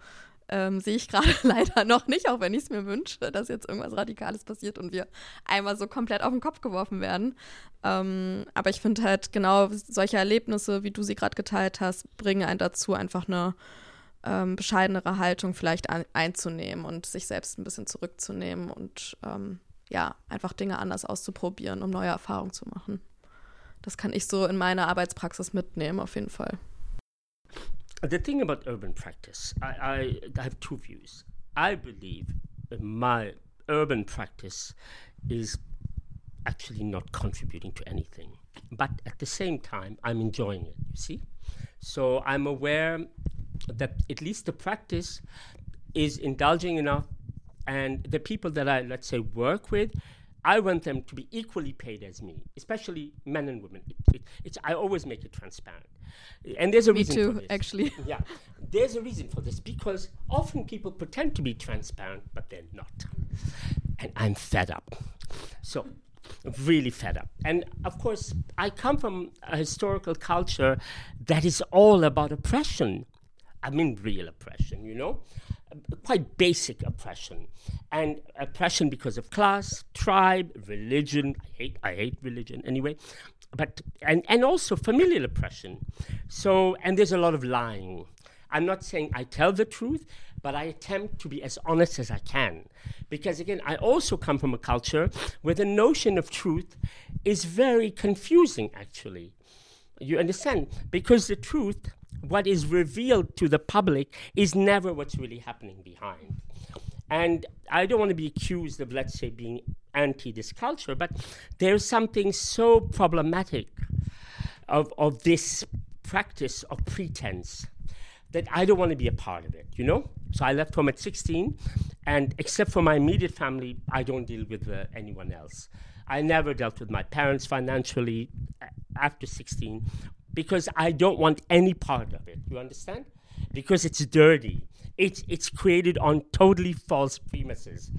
ähm, sehe ich gerade (laughs) leider noch nicht, auch wenn ich es mir wünsche, dass jetzt irgendwas Radikales passiert und wir einmal so komplett auf den Kopf geworfen werden. Ähm, aber ich finde halt genau solche Erlebnisse, wie du sie gerade geteilt hast, bringen einen dazu, einfach eine ähm, bescheidenere Haltung vielleicht ein, einzunehmen und sich selbst ein bisschen zurückzunehmen und ähm, ja, einfach Dinge anders auszuprobieren, um neue Erfahrungen zu machen. Das kann ich so in meine Arbeitspraxis mitnehmen, auf jeden Fall. the thing about urban practice, I, I, I have two views. I believe my urban practice is actually not contributing to anything. But at the same time, I'm enjoying it, you see? So I'm aware that at least the practice is indulging enough, and the people that I, let's say, work with, I want them to be equally paid as me, especially men and women. It, it, I always make it transparent. And there's a me reason too, for this. actually. (laughs) yeah, there's a reason for this because often people pretend to be transparent, but they're not. And I'm fed up. So, really fed up. And of course, I come from a historical culture that is all about oppression. I mean, real oppression, you know? Quite basic oppression, and oppression because of class, tribe, religion. I hate I hate religion anyway, but and and also familial oppression. So and there's a lot of lying. I'm not saying I tell the truth, but I attempt to be as honest as I can. Because again, I also come from a culture where the notion of truth is very confusing, actually. You understand? Because the truth what is revealed to the public is never what's really happening behind. And I don't want to be accused of, let's say, being anti this culture, but there's something so problematic of, of this practice of pretense that I don't want to be a part of it, you know? So I left home at 16, and except for my immediate family, I don't deal with uh, anyone else. I never dealt with my parents financially after 16 because I don't want any part of it. You understand? Because it's dirty. It's it's created on totally false premises.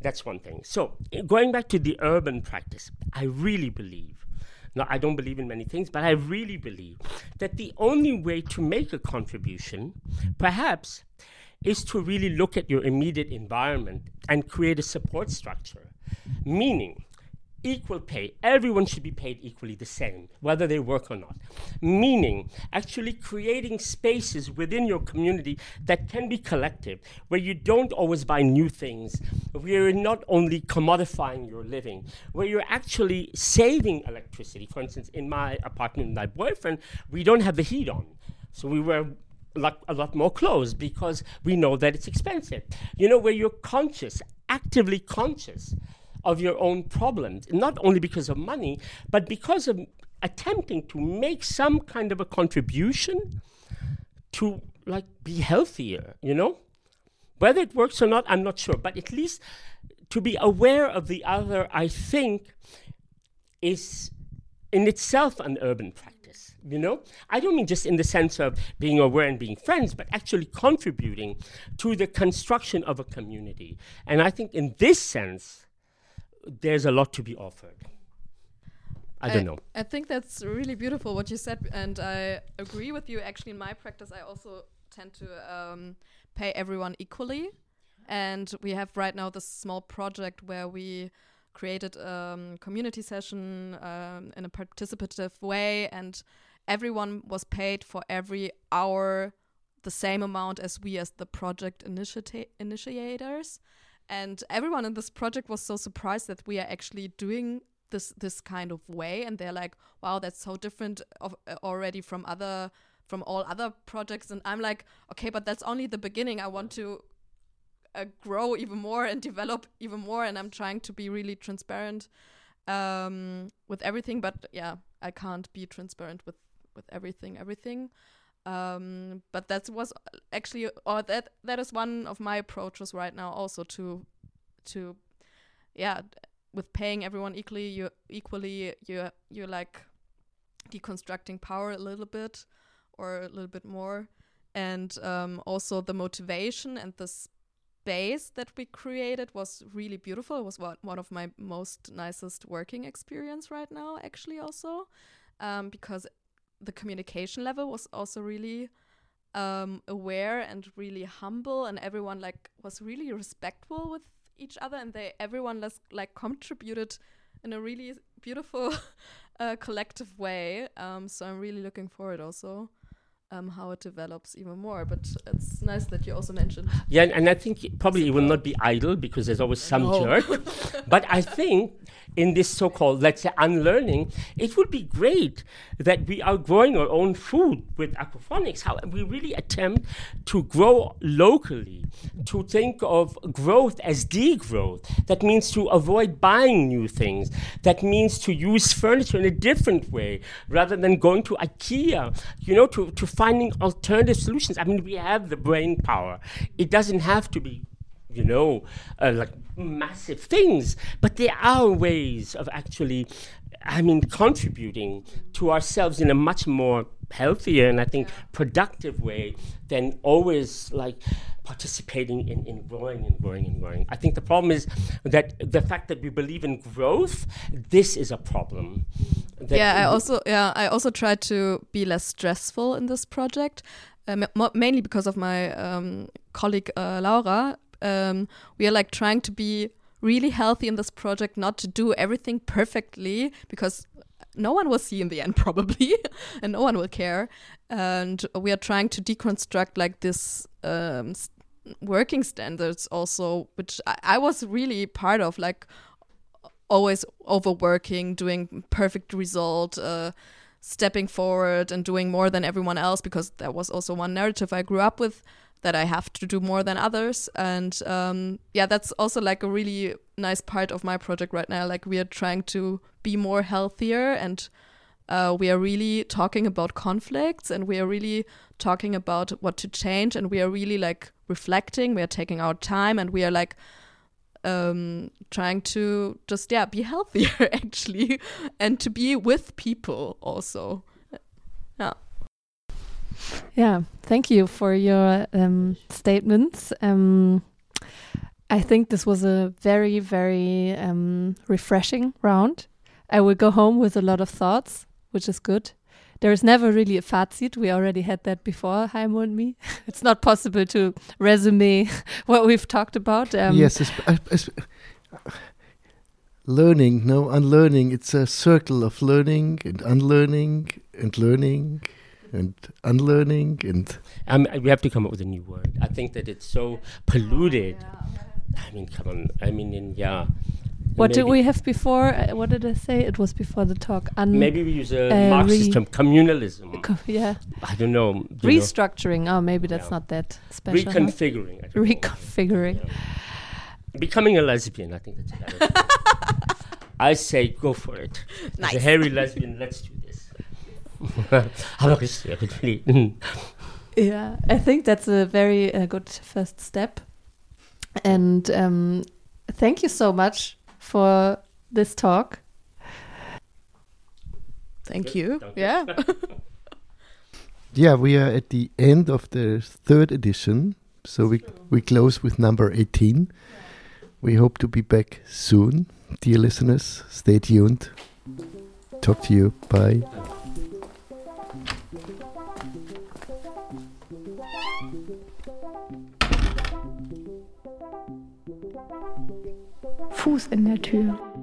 That's one thing. So going back to the urban practice, I really believe. Now I don't believe in many things, but I really believe that the only way to make a contribution, perhaps, is to really look at your immediate environment and create a support structure. Meaning, equal pay. Everyone should be paid equally the same, whether they work or not. Meaning, actually creating spaces within your community that can be collective, where you don't always buy new things, where you're not only commodifying your living, where you're actually saving electricity. For instance, in my apartment with my boyfriend, we don't have the heat on. So we wear a lot, a lot more clothes because we know that it's expensive. You know, where you're conscious, actively conscious of your own problems, not only because of money, but because of attempting to make some kind of a contribution to like be healthier, you know? Whether it works or not, I'm not sure, but at least to be aware of the other, I think, is in itself an urban practice. You know, I don't mean just in the sense of being aware and being friends, but actually contributing to the construction of a community. And I think in this sense, there's a lot to be offered. I don't know. I think that's really beautiful what you said, and I agree with you. Actually, in my practice, I also tend to um, pay everyone equally. And we have right now this small project where we created a um, community session um, in a participative way, and everyone was paid for every hour the same amount as we as the project initiators. And everyone in this project was so surprised that we are actually doing this this kind of way, and they're like, "Wow, that's so different of, uh, already from other." from all other projects. And i'm like okay but that's only the beginning. I want to uh, grow even more and develop even more. And i'm trying to be really transparent um, with everything. But yeah i can't be transparent with with everything everything um, but that was actually or that that is one of my approaches right now also to to yeah with paying everyone equally you equally you you're like deconstructing power a little bit or a little bit more. And um, also the motivation and the space that we created was really beautiful. It was one, one of my most nicest working experience right now actually also um, because the communication level was also really um, aware and really humble and everyone like was really respectful with each other and they everyone les- like contributed in a really beautiful (laughs) uh, collective way. Um, so i'm really looking forward also um, how it develops even more. But it's nice that you also mentioned. Yeah, and, and I think probably it will not be idle because there's always some No. jerk. (laughs) but I think in this so-called, let's say, unlearning, it would be great that we are growing our own food with aquaponics. How we really attempt to grow locally, to think of growth as degrowth. That means to avoid buying new things. That means to use furniture in a different way rather than going to IKEA. You know, to, to finding alternative solutions. I mean, we have the brain power. It doesn't have to be you know, uh, like massive things. But there are ways of actually, I mean, contributing to ourselves in a much more healthier and I think productive way than always like participating in, in growing and growing and growing. I think the problem is that the fact that we believe in growth, this is a problem. Yeah, I also yeah I also try to be less stressful in this project, um, mainly because of my um, colleague uh, Laura. Um, we are like trying to be really healthy in this project, not to do everything perfectly because no one will see in the end (laughs) probably, and no one will care. And we are trying to deconstruct like this um, working standards also, which I, I was really part of, like always overworking, doing perfect result, uh, stepping forward and doing more than everyone else because that was also one narrative I grew up with that I have to do more than others. And um, yeah, that's also like a really nice part of my project right now. Like we are trying to be more healthier and uh, we are really talking about conflicts and we are really talking about what to change and we are really like reflecting we are taking our time and we are like um trying to just yeah be healthier (laughs) actually and to be with people also yeah Yeah, thank you for your um, statements. Um, I think this was a very, very um, refreshing round. I will go home with a lot of thoughts, which is good. There is never really a fazit. We already had that before, Heimo and me. (laughs) it's not possible to resume (laughs) what we've talked about. Um, yes, es- es- learning, no unlearning. It's a circle of learning and unlearning and learning and unlearning and. Um, we have to come up with a new word. I think that it's so polluted. I mean, come on. I mean, in, yeah. What did we have before? Uh, what did I say? It was before the talk. Un- Maybe we use a uh, Marxist re- term, communalism. co- yeah. I don't know. you know. Restructuring. Oh, maybe that's Yeah. not that special. huh? Reconfiguring. I. Reconfiguring. Yeah. Becoming a lesbian, I think that's a better (laughs) I say go for it. As a hairy lesbian, let's do this. (laughs) Aber es- really. Yeah, I think that's a very uh, good first step. And um, thank you so much for this talk. Thank you. Danke. Yeah. (laughs) Yeah, we are at the end of the third edition, so we we close with number 18. We hope to be back soon. Dear listeners, stay tuned. Talk to you. Bye. Fuß in der Tür.